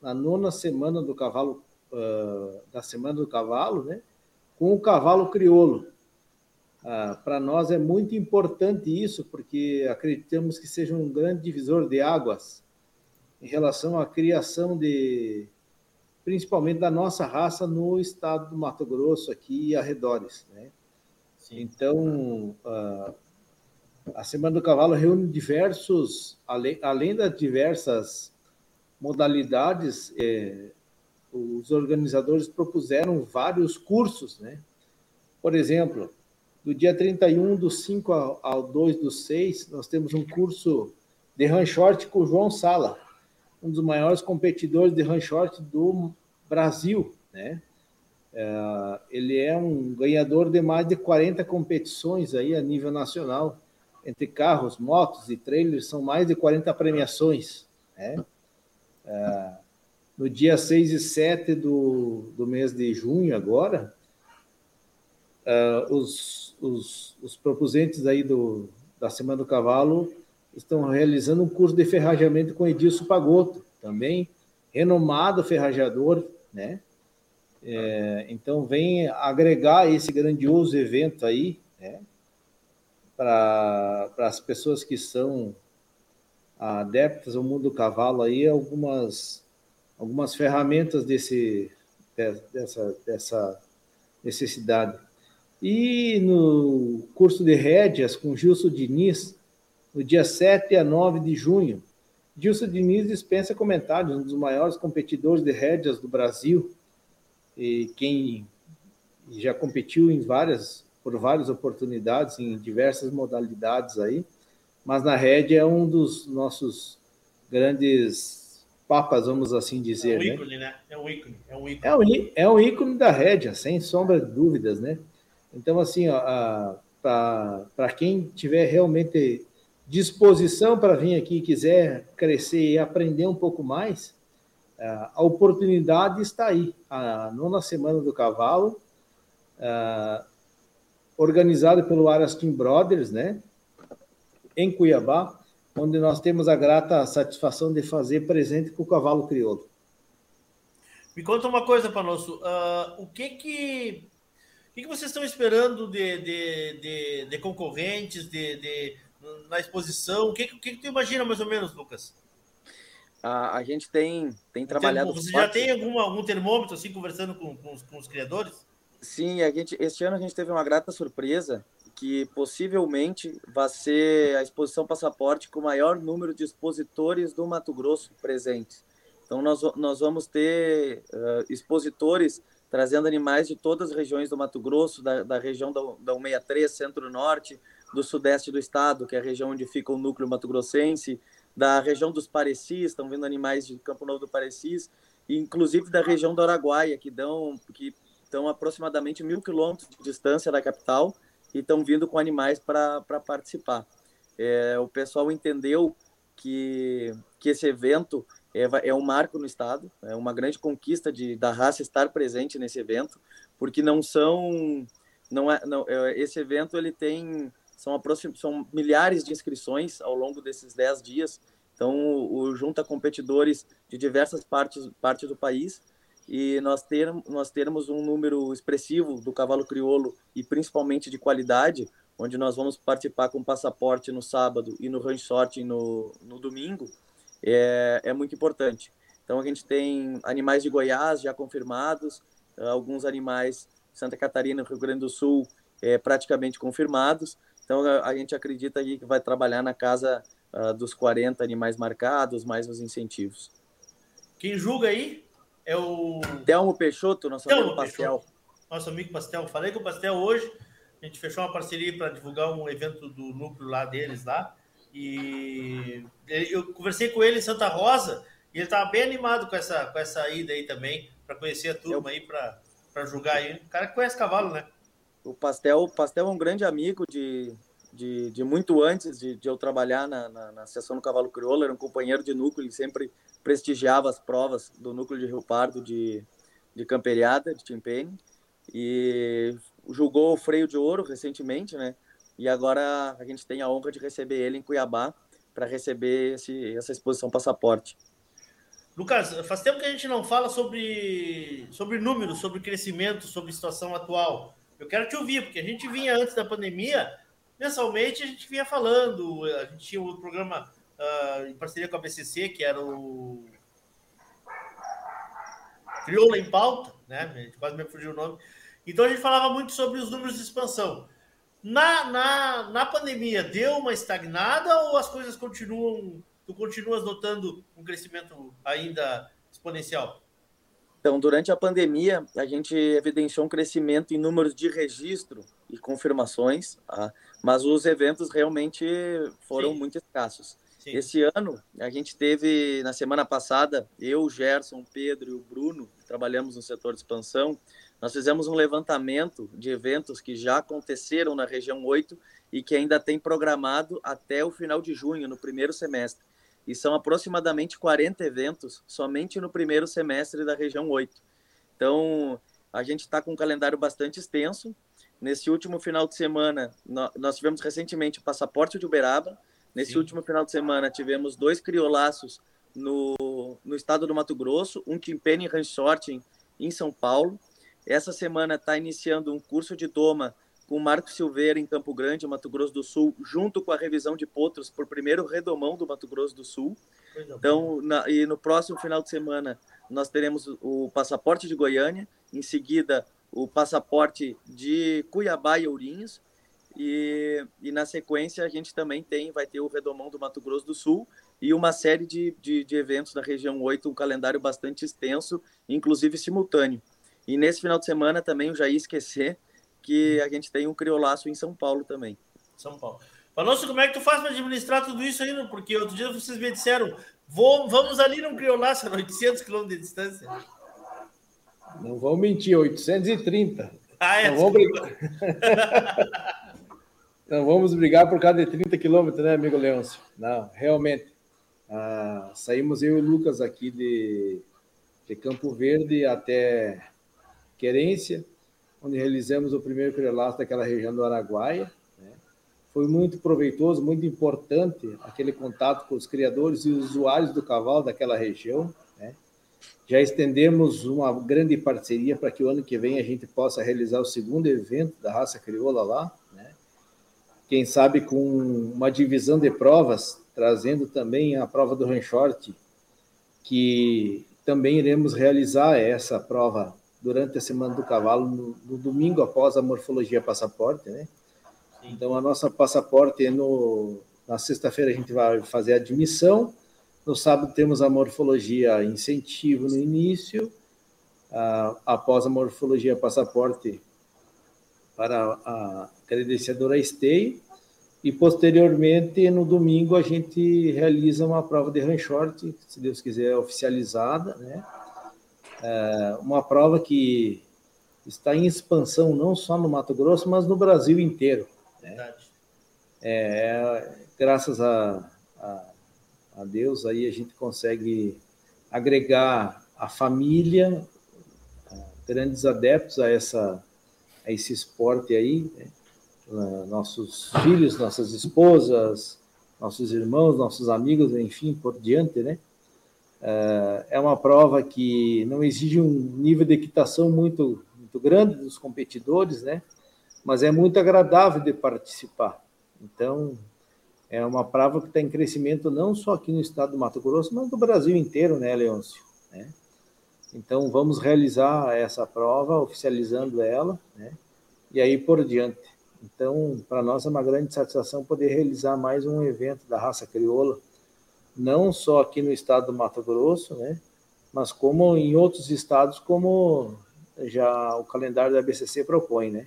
na nona semana do cavalo, uh, da Semana do Cavalo, né? com o cavalo crioulo. Uh, Para nós é muito importante isso, porque acreditamos que seja um grande divisor de águas em relação à criação de, principalmente da nossa raça no estado do Mato Grosso aqui e arredores, né? Então, uh, a Semana do Cavalo reúne diversos, além, além das diversas modalidades, é, os organizadores propuseram vários cursos, né? Por exemplo, do dia 31 do 5 ao, ao 2 do 6, nós temos um curso de ranchort com o João Sala, um dos maiores competidores de ranchort do Brasil, né? É, ele é um ganhador de mais de 40 competições aí a nível nacional entre carros, motos e trailers, são mais de 40 premiações. Né? É, no dia 6 e 7 do, do mês de junho, agora, é, os, os, os propusentes aí do, da Semana do Cavalo estão realizando um curso de ferrajamento com Edilson Pagotto, também renomado ferrajador, né? É, então vem agregar esse grandioso evento aí, né? para as pessoas que são adeptas ao mundo do cavalo aí algumas algumas ferramentas desse, dessa, dessa necessidade. E no curso de rédeas com Gilson Diniz, no dia 7 a 9 de junho, Gilson Diniz dispensa comentários, um dos maiores competidores de rédeas do Brasil, e quem já competiu em várias, por várias oportunidades, em diversas modalidades aí, mas na rédea é um dos nossos grandes papas, vamos assim dizer. É um né? ícone, né? É um ícone. É um ícone. É um, é um ícone da rédea, sem sombra de dúvidas, né? Então, assim, para quem tiver realmente disposição para vir aqui quiser crescer e aprender um pouco mais, ah, a oportunidade está aí. A nona semana do cavalo, ah, organizada pelo Arastin Brothers, né? Em Cuiabá, onde nós temos a grata satisfação de fazer presente com o cavalo crioulo. Me conta uma coisa, Panosso. ah, o que que, o que que vocês estão esperando de, de, de, de concorrentes, de, de- na exposição? O que, que- que tu imagina mais ou menos, Lucas? A, a gente tem, tem trabalhado. Você já tem algum, algum termômetro, assim, conversando com, com, os, com os criadores? Sim, a gente, este ano a gente teve uma grata surpresa que possivelmente vai ser a exposição Passaporte com o maior número de expositores do Mato Grosso presentes. Então nós, nós vamos ter eh, expositores trazendo animais de todas as regiões do Mato Grosso, da, da região da, da 163, centro-norte, do sudeste do estado, que é a região onde fica o núcleo mato-grossense, da região dos Parecis, estão vindo animais de Campo Novo do Parecis, e inclusive da região do Araguaia, que dão que estão aproximadamente mil quilômetros de distância da capital e estão vindo com animais para participar. É, o pessoal entendeu que, que esse evento é, é um marco no estado, é uma grande conquista de, da raça estar presente nesse evento, porque não são, não é, não, é, esse evento ele tem são são milhares de inscrições ao longo desses 10 dias. Então o, o junta competidores de diversas partes partes do país e nós ter, nós termos um número expressivo do cavalo crioulo e principalmente de qualidade, onde nós vamos participar com passaporte no sábado e no range sorting no, no domingo, é, é muito importante. Então a gente tem animais de Goiás já confirmados, alguns animais de Santa Catarina, Rio Grande do Sul, é, praticamente confirmados. Então a, a gente acredita aí que vai trabalhar na casa ah, dos 40 animais marcados, mais os incentivos. Quem julga aí é o Telmo Peixoto, nosso Telmo amigo Pastel. Peixoto, nosso amigo Pastel. Falei com o Pastel hoje, a gente fechou uma parceria para divulgar um evento do núcleo lá deles lá. E eu conversei com ele em Santa Rosa e ele estava bem animado com essa, com essa ida aí também, para conhecer a turma aí, para julgar aí. O cara que conhece cavalo, né? O Pastel, Pastel é um grande amigo de, de, de muito antes de, de eu trabalhar na, na, na Associação do Cavalo Crioulo, era um companheiro de núcleo, ele sempre prestigiava as provas do núcleo de Rio Pardo de, de camperiada, de Timpene, e julgou o freio de ouro recentemente, né? E agora a gente tem a honra de receber ele em Cuiabá para receber esse, essa exposição passaporte. Lucas, faz tempo que a gente não fala sobre, sobre números, sobre crescimento, sobre situação atual. Eu quero te ouvir, porque a gente vinha antes da pandemia, mensalmente a gente vinha falando, a gente tinha o programa ah, em parceria com a BCC, que era o Crioula em Pauta, né? Quase me fugiu o nome. Então a gente falava muito sobre os números de expansão. Na, na, na pandemia, deu uma estagnada ou as coisas continuam, tu continuas notando um crescimento ainda exponencial? Então, durante a pandemia, a gente evidenciou um crescimento em números de registro e confirmações, tá? mas os eventos realmente foram Sim. muito escassos. Sim. Esse ano, a gente teve, na semana passada, eu, o Gerson, o Pedro e o Bruno, que trabalhamos no setor de expansão, nós fizemos um levantamento de eventos que já aconteceram na região 8 e que ainda tem programado até o final de junho, no primeiro semestre. E são aproximadamente 40 eventos somente no primeiro semestre da região 8. Então, a gente está com um calendário bastante extenso. Nesse último final de semana, nó- nós tivemos recentemente o Passaporte de Uberaba. Nesse Sim. último final de semana, tivemos dois criolaços no, no estado do Mato Grosso, um Timpene Ranch Sorting em São Paulo. Essa semana está iniciando um curso de doma com o Marco Silveira em Campo Grande, Mato Grosso do Sul, junto com a revisão de potros por primeiro redomão do Mato Grosso do Sul. Então, na, e no próximo final de semana, nós teremos o passaporte de Goiânia, em seguida o passaporte de Cuiabá e Ourinhos, e, e na sequência a gente também tem, vai ter o Redomão do Mato Grosso do Sul e uma série de, de, de eventos na região 8, um calendário bastante extenso, inclusive simultâneo. E nesse final de semana também eu já ia esquecer que a gente tem um criolaço em São Paulo também. São Paulo. Falou-se como é que tu faz para administrar tudo isso ainda? Porque outro dia vocês me disseram, Vou, vamos ali no criolaço, 800 quilômetros de distância. Não vou mentir, 830. Ah, é? Não vamos brigar. Não vamos brigar por cada 30 quilômetros, né, amigo Leôncio? Não, realmente. Ah, saímos eu e o Lucas aqui de, de Campo Verde até Querência, onde realizamos o primeiro criolaço daquela região do Araguaia. Né? Foi muito proveitoso, muito importante aquele contato com os criadores e usuários do cavalo daquela região. Né? Já estendemos uma grande parceria para que o ano que vem a gente possa realizar o segundo evento da raça crioula lá. Né? Quem sabe com uma divisão de provas, trazendo também a prova do Ranchort, que também iremos realizar essa prova durante a Semana do Cavalo, no, no domingo após a morfologia passaporte, né? Então, a nossa passaporte, no, na sexta-feira a gente vai fazer a admissão, no sábado temos a morfologia incentivo no início, após a morfologia passaporte para a credenciadora esteio, e posteriormente, no domingo, a gente realiza uma prova de run short, se Deus quiser, oficializada, né? É uma prova que está em expansão não só no Mato Grosso, mas no Brasil inteiro. Né? É, graças a, a, a, Deus, aí a gente consegue agregar a família, grandes adeptos a, essa, a esse esporte aí, né? nossos filhos, nossas esposas, nossos irmãos, nossos amigos, enfim, por diante, né? É uma prova que não exige um nível de equitação muito, muito grande dos competidores, né? Mas é muito agradável de participar. Então, é uma prova que está em crescimento não só aqui no estado do Mato Grosso, mas no Brasil inteiro, né, Leôncio? Né? Então, vamos realizar essa prova, oficializando ela, né? E aí por diante. Então, para nós é uma grande satisfação poder realizar mais um evento da raça crioula não só aqui no estado do Mato Grosso, né, mas como em outros estados, como já o calendário da BCC propõe, né?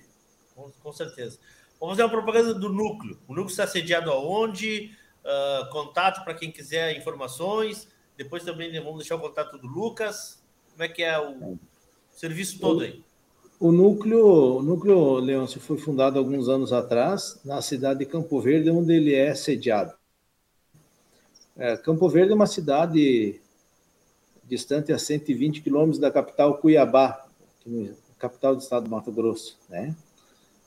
Com, com certeza. Vamos fazer uma propaganda do núcleo. O núcleo está sediado aonde? Uh, contato para quem quiser informações. Depois também vamos deixar o contato do Lucas. Como é que é o serviço todo aí? O núcleo, o núcleo Leôncio foi fundado alguns anos atrás na cidade de Campo Verde, onde ele é sediado. É, Campo Verde é uma cidade distante a 120 quilômetros da capital Cuiabá, capital do estado do Mato Grosso, né?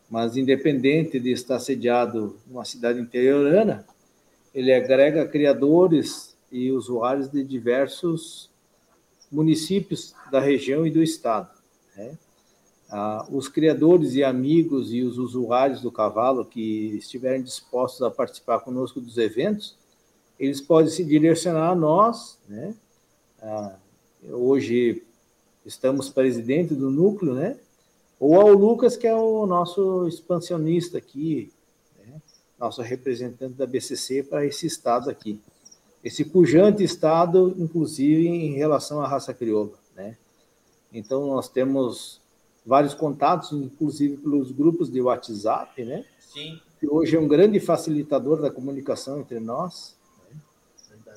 Mas independente de estar sediado numa cidade interiorana, ele agrega criadores e usuários de diversos municípios da região e do estado. Né? Ah, os criadores e amigos e os usuários do cavalo que estiverem dispostos a participar conosco dos eventos eles podem se direcionar a nós, né? Ah, hoje estamos presidente do núcleo, né? Ou ao Lucas, que é o nosso expansionista aqui, né? nosso representante da BCC para esse estado aqui. Esse pujante estado, inclusive, em relação à raça crioula, né? Então, nós temos vários contatos, inclusive pelos grupos de WhatsApp, né? Sim. Que hoje é um grande facilitador da comunicação entre nós.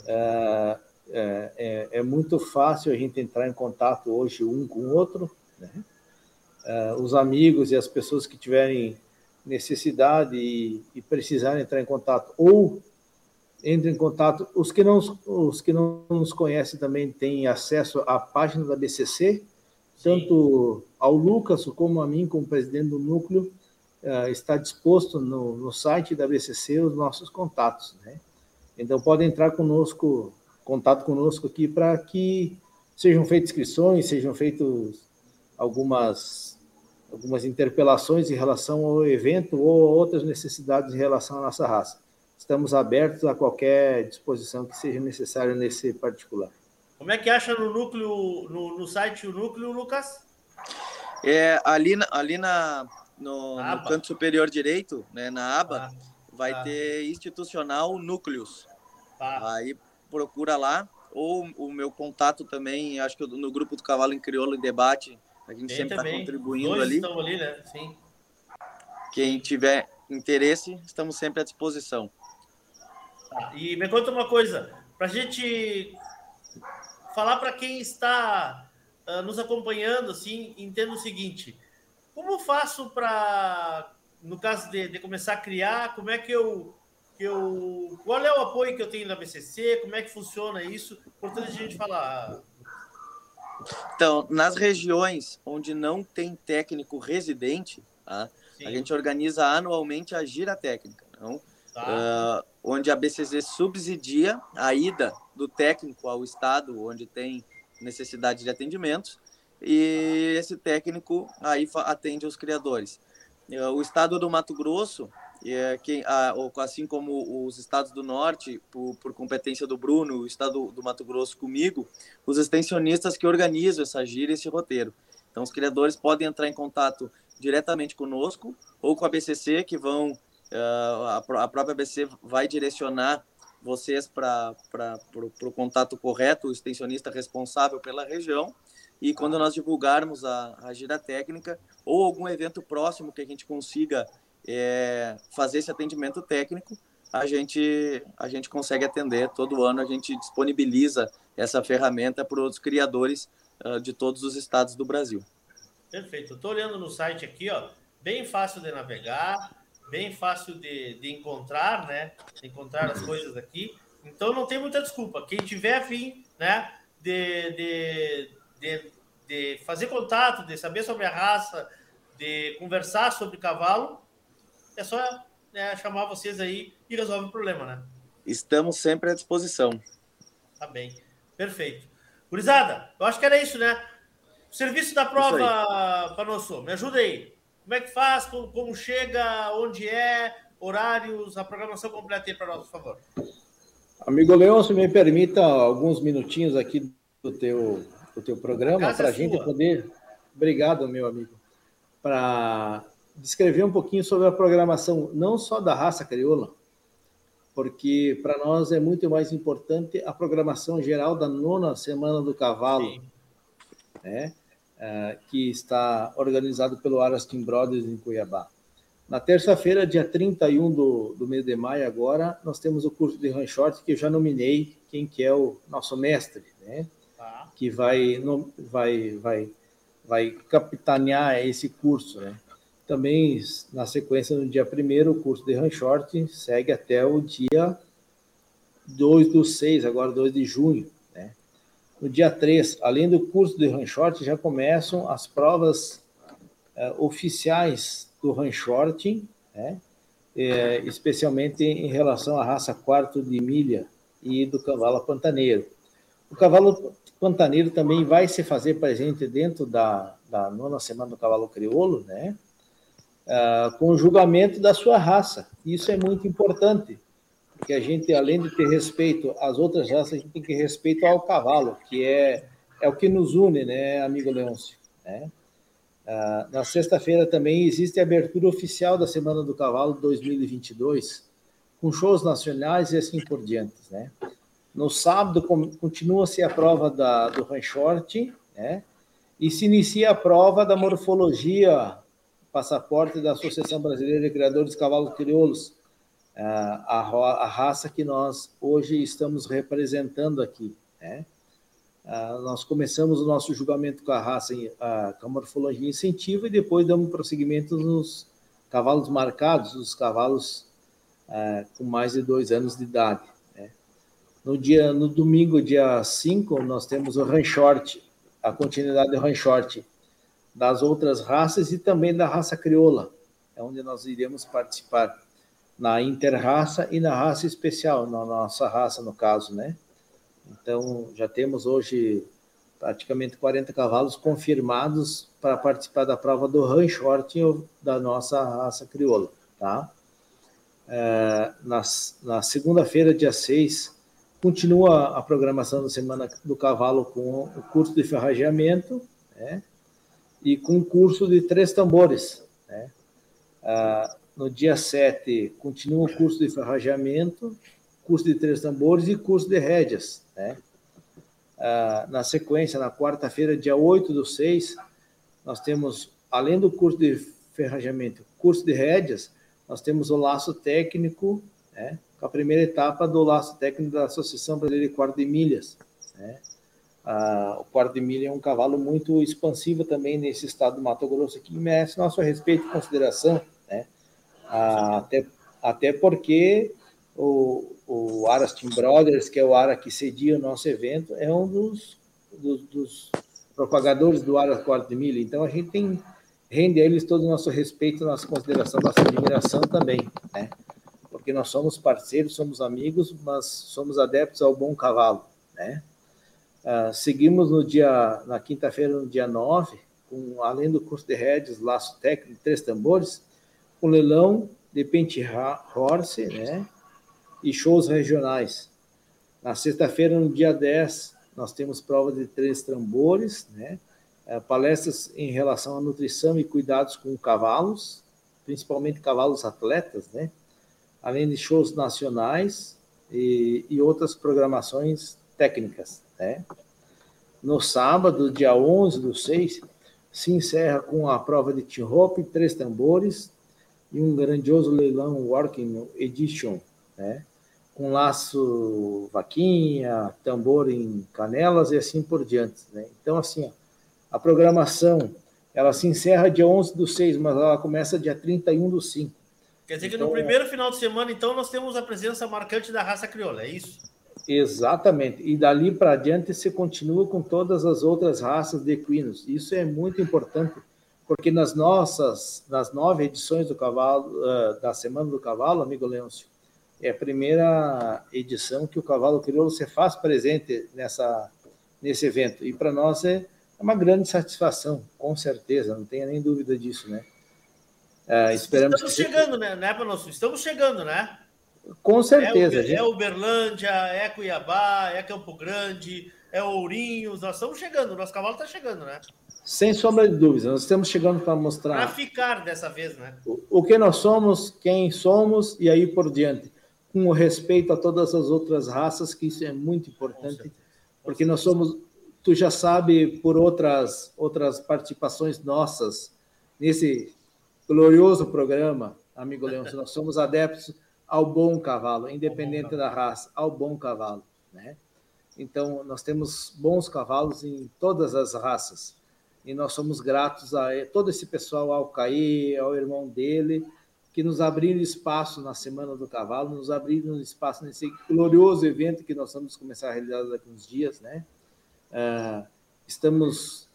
É, é, é, é, muito fácil a gente entrar em contato hoje um com o outro. Né? É, os amigos e as pessoas que tiverem necessidade e, e precisarem entrar em contato, ou entrem em contato. Os que não, os que não nos conhecem também têm acesso à página da BCC, Sim. tanto ao Lucas como a mim, como presidente do núcleo, uh, está disposto no, no, site da BCC os nossos contatos, né? Então, podem entrar conosco, contato conosco aqui para que sejam feitas inscrições, sejam feitas algumas, algumas interpelações em relação ao evento ou outras necessidades em relação à nossa raça. Estamos abertos a qualquer disposição que seja necessária nesse particular. Como é que acha no núcleo, no, no site o núcleo, Lucas? É, ali ali na, no, no canto superior direito, né, na aba, ah, vai ah. ter institucional núcleos. Ah. Aí procura lá, ou o meu contato também, acho que no grupo do Cavalo em Crioulo em Debate, a gente Tem sempre está contribuindo Dois ali. Estão ali, né? Sim. Quem tiver interesse, estamos sempre à disposição. Tá. E me conta uma coisa, para a gente falar para quem está uh, nos acompanhando, assim, entenda o seguinte: como faço para, no caso de, de, começar a criar, como é que eu, que eu. Qual é o apoio que eu tenho da BCC? Como é que funciona isso? Importante a gente falar. Então, nas regiões onde não tem técnico residente, tá? a gente organiza anualmente a gira técnica, não? Tá. Uh, onde a BCC subsidia a ida do técnico ao estado onde tem necessidade de atendimento e esse técnico aí atende os criadores. Uh, o estado do Mato Grosso, é, assim como os estados do norte, por, por, competência do Bruno, o estado do Mato Grosso comigo, os extensionistas que organizam essa gira esse roteiro. Então, os criadores podem entrar em contato diretamente conosco ou com a BCC, que vão ah, a, própria BC vai direcionar vocês para o contato correto, o extensionista responsável pela região. E quando nós divulgarmos a, a gira técnica ou algum evento próximo que a gente consiga é, fazer esse atendimento técnico, a gente, a gente consegue atender. Todo ano a gente disponibiliza essa ferramenta para os criadores uh, de todos os estados do Brasil. Perfeito. Estou olhando no site aqui, ó, bem fácil de navegar bem fácil de, de encontrar, né? De encontrar as coisas aqui. Então não tem muita desculpa. Quem tiver afim, né? De, de, de, de fazer contato, de saber sobre a raça, de conversar sobre cavalo, é só né, chamar vocês aí e resolve o problema, né? Estamos sempre à disposição. Tá bem. Perfeito. Gurizada, eu acho que era isso, né? O serviço da prova, Panosso, me ajuda aí. Como é que faz? Como, como chega? Onde é? Horários? A programação completa aí para nós, por favor. Amigo Leão, se me permita alguns minutinhos aqui do teu, do teu programa para a gente poder. Obrigado, meu amigo. Para descrever um pouquinho sobre a programação, não só da raça crioula, porque para nós é muito mais importante a programação geral da nona semana do cavalo. Sim. Né? É, que está organizado pelo Arastin Brothers em Cuiabá. Na terça-feira, dia 31 do, do mês de maio, agora, nós temos o curso de run short que eu já nominei quem que é o nosso mestre, né? Que vai, no, vai, vai, vai capitanear esse curso, né? Também, na sequência, no dia 1 o curso de run short segue até o dia 2 do 6, agora 2 de junho. No dia 3, além do curso de run short, já começam as provas uh, oficiais do run short, né? é, especialmente em relação à raça quarto de milha e do cavalo pantaneiro. O cavalo pantaneiro também vai se fazer presente dentro da, da nona semana do cavalo crioulo, né? Uh, com o julgamento da sua raça. Isso é muito importante, que a gente, além de ter respeito às outras raças, a gente tem que ter respeito ao cavalo, que é, é o que nos une, né, amigo Leôncio? Né? Ah, na sexta-feira também existe a abertura oficial da Semana do Cavalo 2022, com shows nacionais e assim por diante, né? No sábado continua-se a prova da, do run short, né? E se inicia a prova da morfologia, passaporte da Associação Brasileira de Criadores de Cavalos Crioulos, a, a raça que nós hoje estamos representando aqui. Né? nós começamos o nosso julgamento com a raça, com a morfologia incentiva, e depois damos prosseguimento nos cavalos marcados, os cavalos com mais de dois anos de idade. No, dia, no domingo, dia 5, nós temos o run short, a continuidade do run short das outras raças e também da raça crioula, é onde nós iremos participar na interraça e na raça especial, na nossa raça, no caso, né? Então, já temos hoje praticamente 40 cavalos confirmados para participar da prova do run short da nossa raça crioula, tá? É, na, na segunda-feira, dia 6, Continua a programação da Semana do Cavalo com o curso de ferrageamento, né? E com o curso de três tambores, né? Ah, no dia 7, continua o curso de ferrageamento, curso de três tambores e curso de rédeas, né? Ah, na sequência, na quarta-feira, dia 8 do 6, nós temos, além do curso de ferrageamento, curso de rédeas, nós temos o laço técnico, né? Com a primeira etapa do laço técnico da Associação Brasileira de Quarto de Milhas. Né? Ah, o quarto de milha é um cavalo muito expansivo também nesse estado do Mato Grosso, que merece nosso respeito e consideração, né? Ah, até, até porque o, o Aras Team Brothers, que é o Ara que cedia o nosso evento, é um dos, dos, dos propagadores do Aras Quarto de Milha. Então a gente tem rende a eles todo o nosso respeito, nossa consideração, nossa admiração também, né? Porque nós somos parceiros, somos amigos, mas somos adeptos ao bom cavalo, né? Uh, seguimos no dia, na quinta-feira, no dia 9, com, além do curso de redes, laço técnico, três tambores, o um leilão de pente horse, né? E shows regionais. Na sexta-feira, no dia 10, nós temos prova de três tambores, né? Uh, palestras em relação à nutrição e cuidados com cavalos, principalmente cavalos atletas, né? Além de shows nacionais e, e outras programações técnicas. Né? No sábado, dia 11 do 6, se encerra com a prova de team hop, três tambores e um grandioso leilão Working Edition, né? com laço vaquinha, tambor em canelas e assim por diante. Né? Então, assim, a programação ela se encerra dia 11 do 6, mas ela começa dia 31 do 5. Quer dizer que no então, primeiro final de semana, então, nós temos a presença marcante da raça crioula, é isso? Exatamente. E dali para adiante você continua com todas as outras raças de equinos. Isso é muito importante, porque nas nossas, nas nove edições do cavalo, uh, da Semana do Cavalo, amigo Leôncio, é a primeira edição que o cavalo crioulo se faz presente nessa, nesse evento. E para nós é uma grande satisfação, com certeza, não tenha nem dúvida disso, né? É, esperamos Estamos que... chegando, né, né Panosco? Estamos chegando, né? Com certeza. É, gente... é Uberlândia, é Cuiabá, é Campo Grande, é Ourinhos. Nós estamos chegando, nosso cavalo está chegando, né? Sem sombra de dúvida, nós estamos chegando para mostrar. Para ficar dessa vez, né? O, que nós somos, quem somos e aí por diante. Com respeito a todas as outras raças, que isso é muito importante, porque nós somos, tu já sabe por outras outras participações nossas nesse glorioso programa, amigo Leôncio. Nós somos adeptos ao bom cavalo, independente da raça, ao bom cavalo, né? Então, nós temos bons cavalos em todas as raças. E nós somos gratos a todo esse pessoal, ao Caí, ao irmão dele, que nos abriram espaço na Semana do Cavalo, nos abriram espaço nesse glorioso evento que nós vamos começar a realizar daqui uns dias, né? Uh, estamos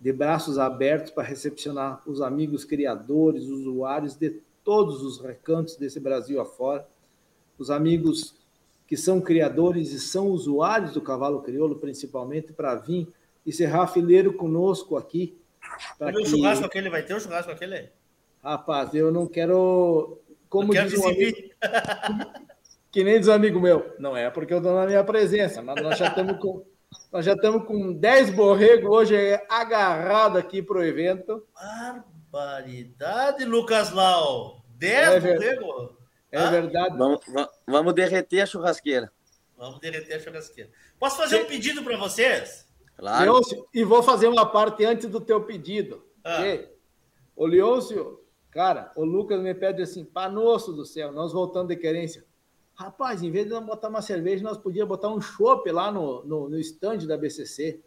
de braços abertos para recepcionar os amigos criadores, usuários de todos os recantos desse Brasil afora, os amigos que são criadores e são usuários do cavalo crioulo, principalmente, para vir e ser rafileiro conosco aqui. O que... churrasco aquele vai ter o churrasco aquele? Rapaz, eu não quero. Como não diz um amigo, que nem diz um amigo meu, não é porque eu estou na minha presença, mas nós já estamos com nós já estamos com 10 borregos hoje agarrado aqui para o evento. Barbaridade, Lucas Lau. 10 é borregos? É verdade. Vamos, vamos derreter a churrasqueira. Vamos derreter a churrasqueira. Posso fazer Sim. um pedido para vocês? Claro. Leôncio, e vou fazer uma parte antes do teu pedido. Ah. O Leôncio, cara, o Lucas me pede assim, panosso do céu, nós voltando de querência. Rapaz, em vez de nós botar uma cerveja, nós podíamos botar um chopp lá no, no, no stand da BCC.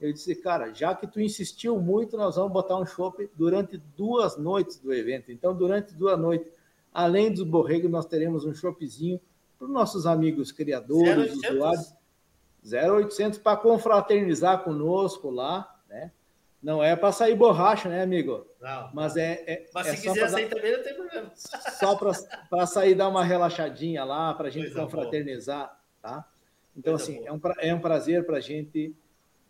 Eu disse, cara, já que tu insistiu muito, nós vamos botar um chopp durante duas noites do evento. Então, durante duas noites, além dos borregos, nós teremos um choppzinho para os nossos amigos criadores, 0800. usuários. 0800 para confraternizar conosco lá, né? Não é para sair borracha, né, amigo? Não. Mas é. é Mas é se quiser sair dar... também, não tem problema. Só para sair dar uma relaxadinha lá, para a gente Coisa confraternizar, tá? Então, Coisa assim, é um, é um prazer para a gente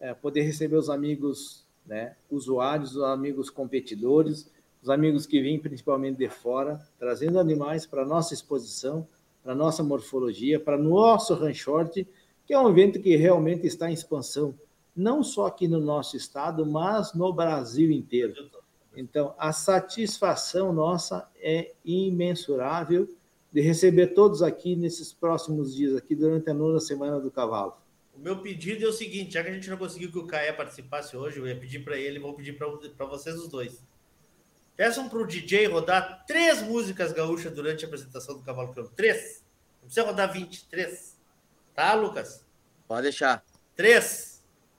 é, poder receber os amigos né, usuários, os amigos competidores, os amigos que vêm principalmente de fora, trazendo animais para nossa exposição, para nossa morfologia, para nosso ranchorte, que é um evento que realmente está em expansão, não só aqui no nosso estado, mas no Brasil inteiro. Então, a satisfação nossa é imensurável de receber todos aqui nesses próximos dias, aqui durante a nona semana do cavalo. O meu pedido é o seguinte: já que a gente não conseguiu que o Caé participasse hoje, eu ia pedir para ele, vou pedir para vocês os dois. Peçam para o DJ rodar três músicas gaúchas durante a apresentação do Cavalo Crioulo. Três. Não precisa rodar 23. Tá, Lucas? Pode deixar. Três.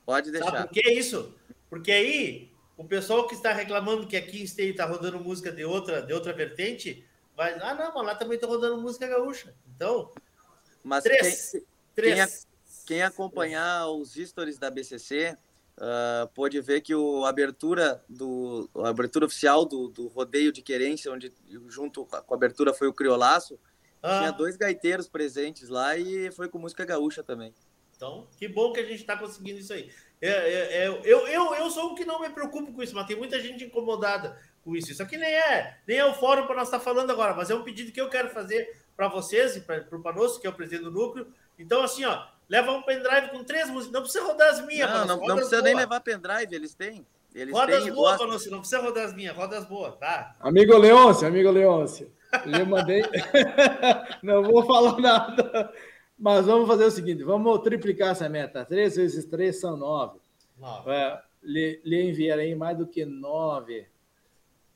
Pode deixar. Sabe por que isso? Porque aí o pessoal que está reclamando que aqui está rodando música de outra, de outra vertente, vai. Ah, não, mas lá também está rodando música gaúcha. Então, mas três. Quem, três. Quem, quem acompanhar os stories da BCC uh, pode ver que o, a abertura do a abertura oficial do, do rodeio de querência, onde junto com a abertura foi o Criolaço, ah. tinha dois gaiteiros presentes lá e foi com música gaúcha também. Então, que bom que a gente está conseguindo isso aí. É, é, é, eu, eu, eu sou o que não me preocupo com isso, mas tem muita gente incomodada com isso. Isso aqui nem é, nem é o fórum para nós estar tá falando agora, mas é um pedido que eu quero fazer para vocês e para o Panosso, que é o presidente do núcleo. Então, assim, ó, leva um pendrive com três músicas. Não precisa rodar as minhas, Não, não, não precisa boa. nem levar pendrive, eles têm. Eles roda têm as boas, Panosso, não precisa rodar as minhas, roda as boas, tá? Amigo Leôncio, amigo Leôncio. Eu mandei. não vou falar nada. Mas vamos fazer o seguinte: vamos triplicar essa meta. Três vezes três são nove. nove. É, lhe, lhe enviarei mais do que nove.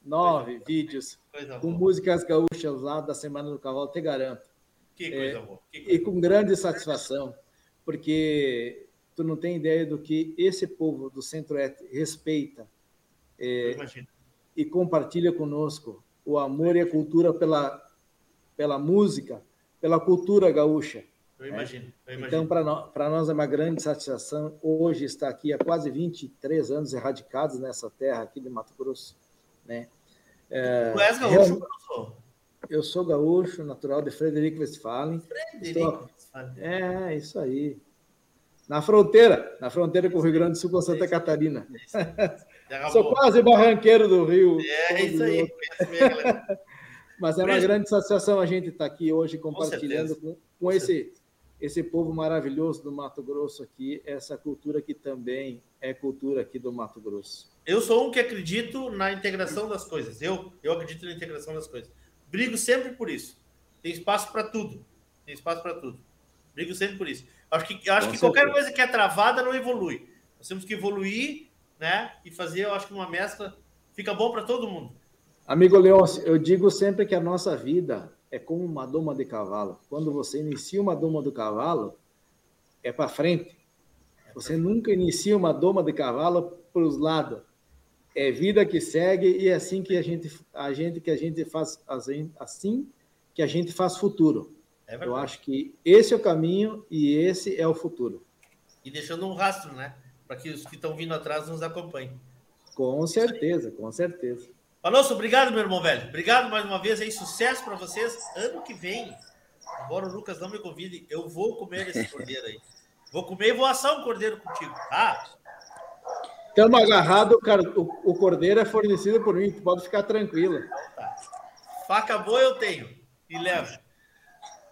Nove vídeos com músicas gaúchas lá da Semana do Cavalo, te garanto. Que coisa é, boa. Que coisa e com grande satisfação, porque tu não tem ideia do que esse povo do Centro-Oeste respeita é, e compartilha conosco o amor e a cultura pela, pela música, pela cultura gaúcha. Eu imagino. Eu imagino. Então, para nós, nós é uma grande satisfação hoje estar aqui há quase 23 anos erradicados nessa terra aqui de Mato Grosso. Né? É, tu és gaúcho, eu, eu sou gaúcho, natural de Frederico Westphalen. Frederico. Westphalen. É, isso aí. Na fronteira, na fronteira com o Rio Grande do Sul com Santa Catarina. Sou quase barranqueiro do Rio. É, isso aí. Mas é uma grande satisfação a gente estar aqui hoje compartilhando com, com, com esse esse povo maravilhoso do Mato Grosso aqui, essa cultura que também é cultura aqui do Mato Grosso. Eu sou um que acredito na integração das coisas. Eu, eu acredito na integração das coisas. Brigo sempre por isso. Tem espaço para tudo. Tem espaço para tudo. Brigo sempre por isso. Acho que, acho que qualquer coisa que é travada não evolui. Nós temos que evoluir, né? E fazer, eu acho que uma mescla fica bom para todo mundo. Amigo Leôncio, eu digo sempre que a nossa vida é como uma doma de cavalo. Quando você inicia uma doma do cavalo, é para frente. Você nunca inicia uma doma de cavalo para os lados. É vida que segue e é assim que a gente, a gente que a gente faz assim que a gente faz futuro. É Eu acho que esse é o caminho e esse é o futuro. E deixando um rastro, né? Para que os que estão vindo atrás nos acompanhem. Com certeza, com certeza. Alonso, obrigado, meu irmão velho. Obrigado mais uma vez aí. Sucesso para vocês. Ano que vem, embora o Lucas não me convide, eu vou comer esse cordeiro aí. Vou comer e vou assar um cordeiro contigo, tá? Estamos agarrados, o, o cordeiro é fornecido por mim, pode ficar tranquila. Tá. Faca boa eu tenho e levo.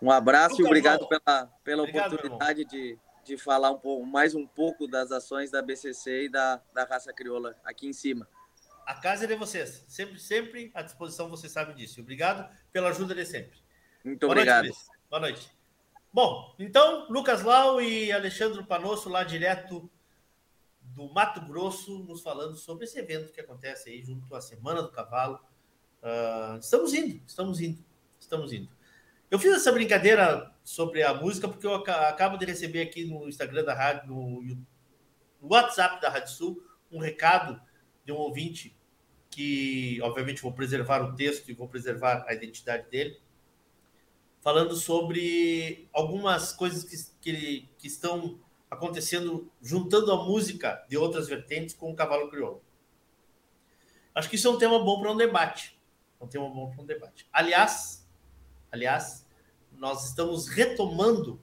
Um abraço Lucas, e obrigado pela, pela obrigado, oportunidade de, de falar um pouco, mais um pouco das ações da BCC e da, da raça crioula aqui em cima. A casa é de vocês. Sempre, sempre à disposição, vocês sabem disso. Obrigado pela ajuda de sempre. Muito Boa obrigado. Noite, Boa noite. Bom, então, Lucas Lau e Alexandre Panosso, lá direto do Mato Grosso, nos falando sobre esse evento que acontece aí junto à Semana do Cavalo. Uh, estamos indo, estamos indo, estamos indo. Eu fiz essa brincadeira sobre a música porque eu acabo de receber aqui no Instagram da rádio, no, no WhatsApp da Rádio Sul, um recado de um ouvinte que, obviamente, vou preservar o texto e vou preservar a identidade dele, falando sobre algumas coisas que, que, que estão acontecendo, juntando a música de outras vertentes com o cavalo crioulo. Acho que isso é um tema bom para um debate. É um tema bom para um debate. Aliás, aliás, nós estamos retomando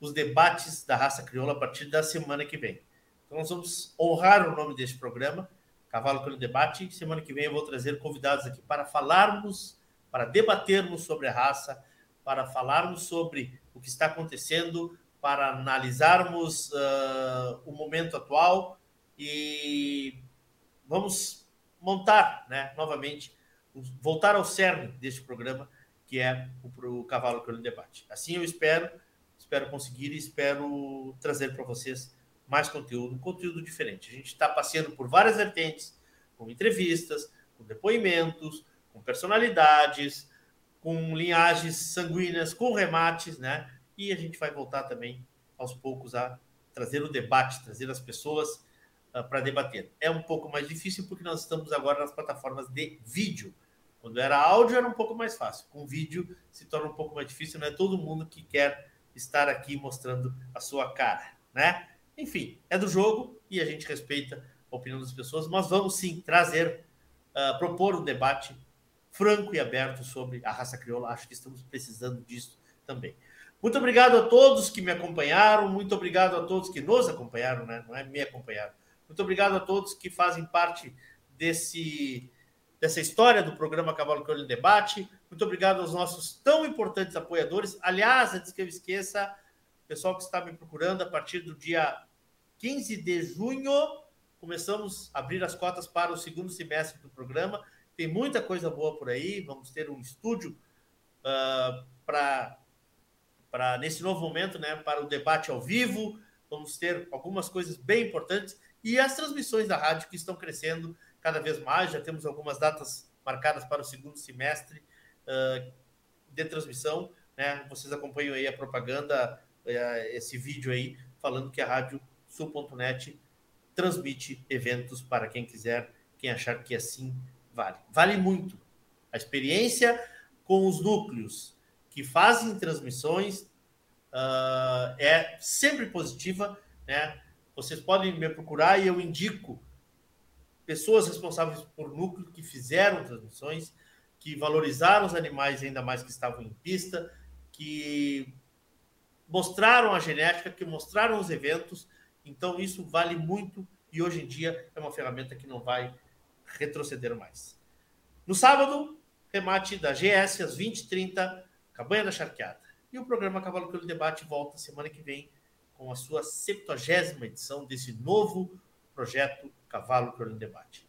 os debates da raça crioula a partir da semana que vem. Então, nós vamos honrar o nome deste programa Cavalo pelo Debate. Semana que vem eu vou trazer convidados aqui para falarmos, para debatermos sobre a raça, para falarmos sobre o que está acontecendo, para analisarmos uh, o momento atual e vamos montar, né, novamente, voltar ao cerne deste programa, que é o, o Cavalo pelo Debate. Assim eu espero, espero conseguir e espero trazer para vocês mais conteúdo, conteúdo diferente. A gente está passeando por várias vertentes, com entrevistas, com depoimentos, com personalidades, com linhagens sanguíneas, com remates, né? E a gente vai voltar também aos poucos a trazer o debate, trazer as pessoas uh, ah, para debater. É um pouco mais difícil porque nós estamos agora nas plataformas de vídeo. Quando era áudio era um pouco mais fácil. Com vídeo se torna um pouco mais difícil, não é todo mundo que quer estar aqui mostrando a sua cara, né? Enfim, é do jogo e a gente respeita a opinião das pessoas, mas vamos sim trazer, uh, propor um debate franco e aberto sobre a raça crioula. Acho que estamos precisando disso também. Muito obrigado a todos que me acompanharam, muito obrigado a todos que nos acompanharam, né? não é me acompanharam. Muito obrigado a todos que fazem parte desse, dessa história do programa Cavalo Crioulo em Debate. Muito obrigado aos nossos tão importantes apoiadores. Aliás, antes que eu esqueça, pessoal que está me procurando, a partir do dia 15 de junho, começamos a abrir as cotas para o segundo semestre do programa. Tem muita coisa boa por aí. Vamos ter um estúdio uh, para para nesse novo momento, né, para o debate ao vivo. Vamos ter algumas coisas bem importantes e as transmissões da rádio que estão crescendo cada vez mais. Já temos algumas datas marcadas para o segundo semestre uh, de transmissão. Né? Vocês acompanham aí a propaganda, uh, esse vídeo aí, falando que a rádio sul.net transmite eventos para quem quiser, quem achar que assim vale. Vale muito. A experiência com os núcleos que fazem transmissões uh, é sempre positiva, né? Vocês podem me procurar e eu indico pessoas responsáveis por núcleo que fizeram transmissões, que valorizaram os animais ainda mais que estavam em pista, que mostraram a genética, que mostraram os eventos. Então isso vale muito e hoje em dia é uma ferramenta que não vai retroceder mais. No sábado, remate da GS às 20h30, Cabanha da Charqueada. E o programa Cavalo pelo Debate volta semana que vem com a sua 70 edição desse novo projeto Cavalo pelo Debate.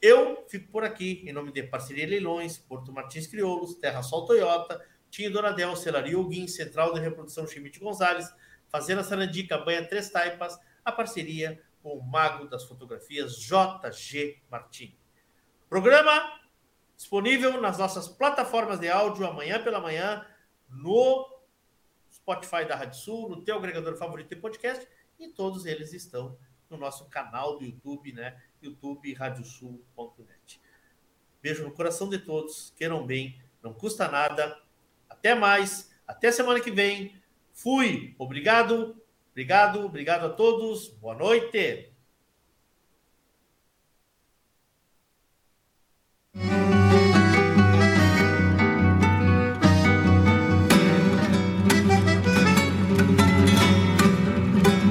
Eu fico por aqui em nome de Parceria Leilões, Porto Martins Crioulos, Terra Sol Toyota, Tinho Donadel, Celaria Alguim, Central de Reprodução Chimite Gonzalez, Fazenda Sarandi, Cabanha Três Taipas, a parceria com o mago das fotografias JG Martins. Programa disponível nas nossas plataformas de áudio amanhã pela manhã, no Spotify da Rádio Sul, no teu agregador favorito de podcast, e todos eles estão no nosso canal do YouTube, né? YouTube radiosul.net. Beijo no coração de todos, queiram bem, não custa nada. Até mais, até semana que vem. Fui, obrigado, obrigado, obrigado a todos, boa noite.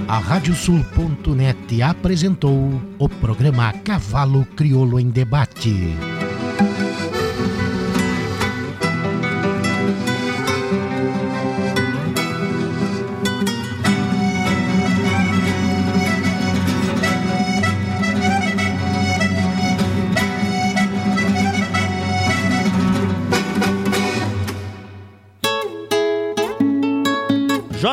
A Radiosul.net apresentou o programa Cavalo Crioulo em Debate.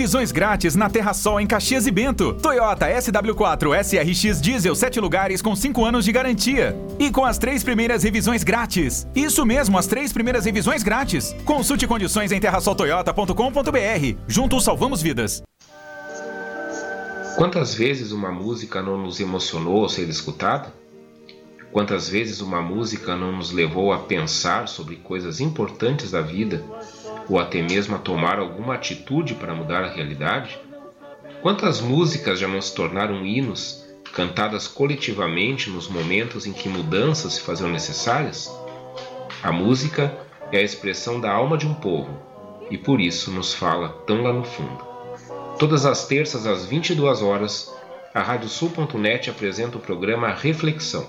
Revisões grátis na Terra Sol em Caxias e Bento. Toyota SW4 SRX Diesel 7 lugares com 5 anos de garantia. E com as três primeiras revisões grátis. Isso mesmo, as três primeiras revisões grátis. Consulte condições em terrasoltoyota.com.br. Juntos salvamos vidas. Quantas vezes uma música não nos emocionou ao ser escutada? Quantas vezes uma música não nos levou a pensar sobre coisas importantes da vida ou até mesmo a tomar alguma atitude para mudar a realidade? Quantas músicas já não se tornaram hinos, cantadas coletivamente nos momentos em que mudanças se faziam necessárias? A música é a expressão da alma de um povo e por isso nos fala tão lá no fundo. Todas as terças às 22 horas, a Radiosul.net apresenta o programa Reflexão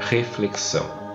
reflexão.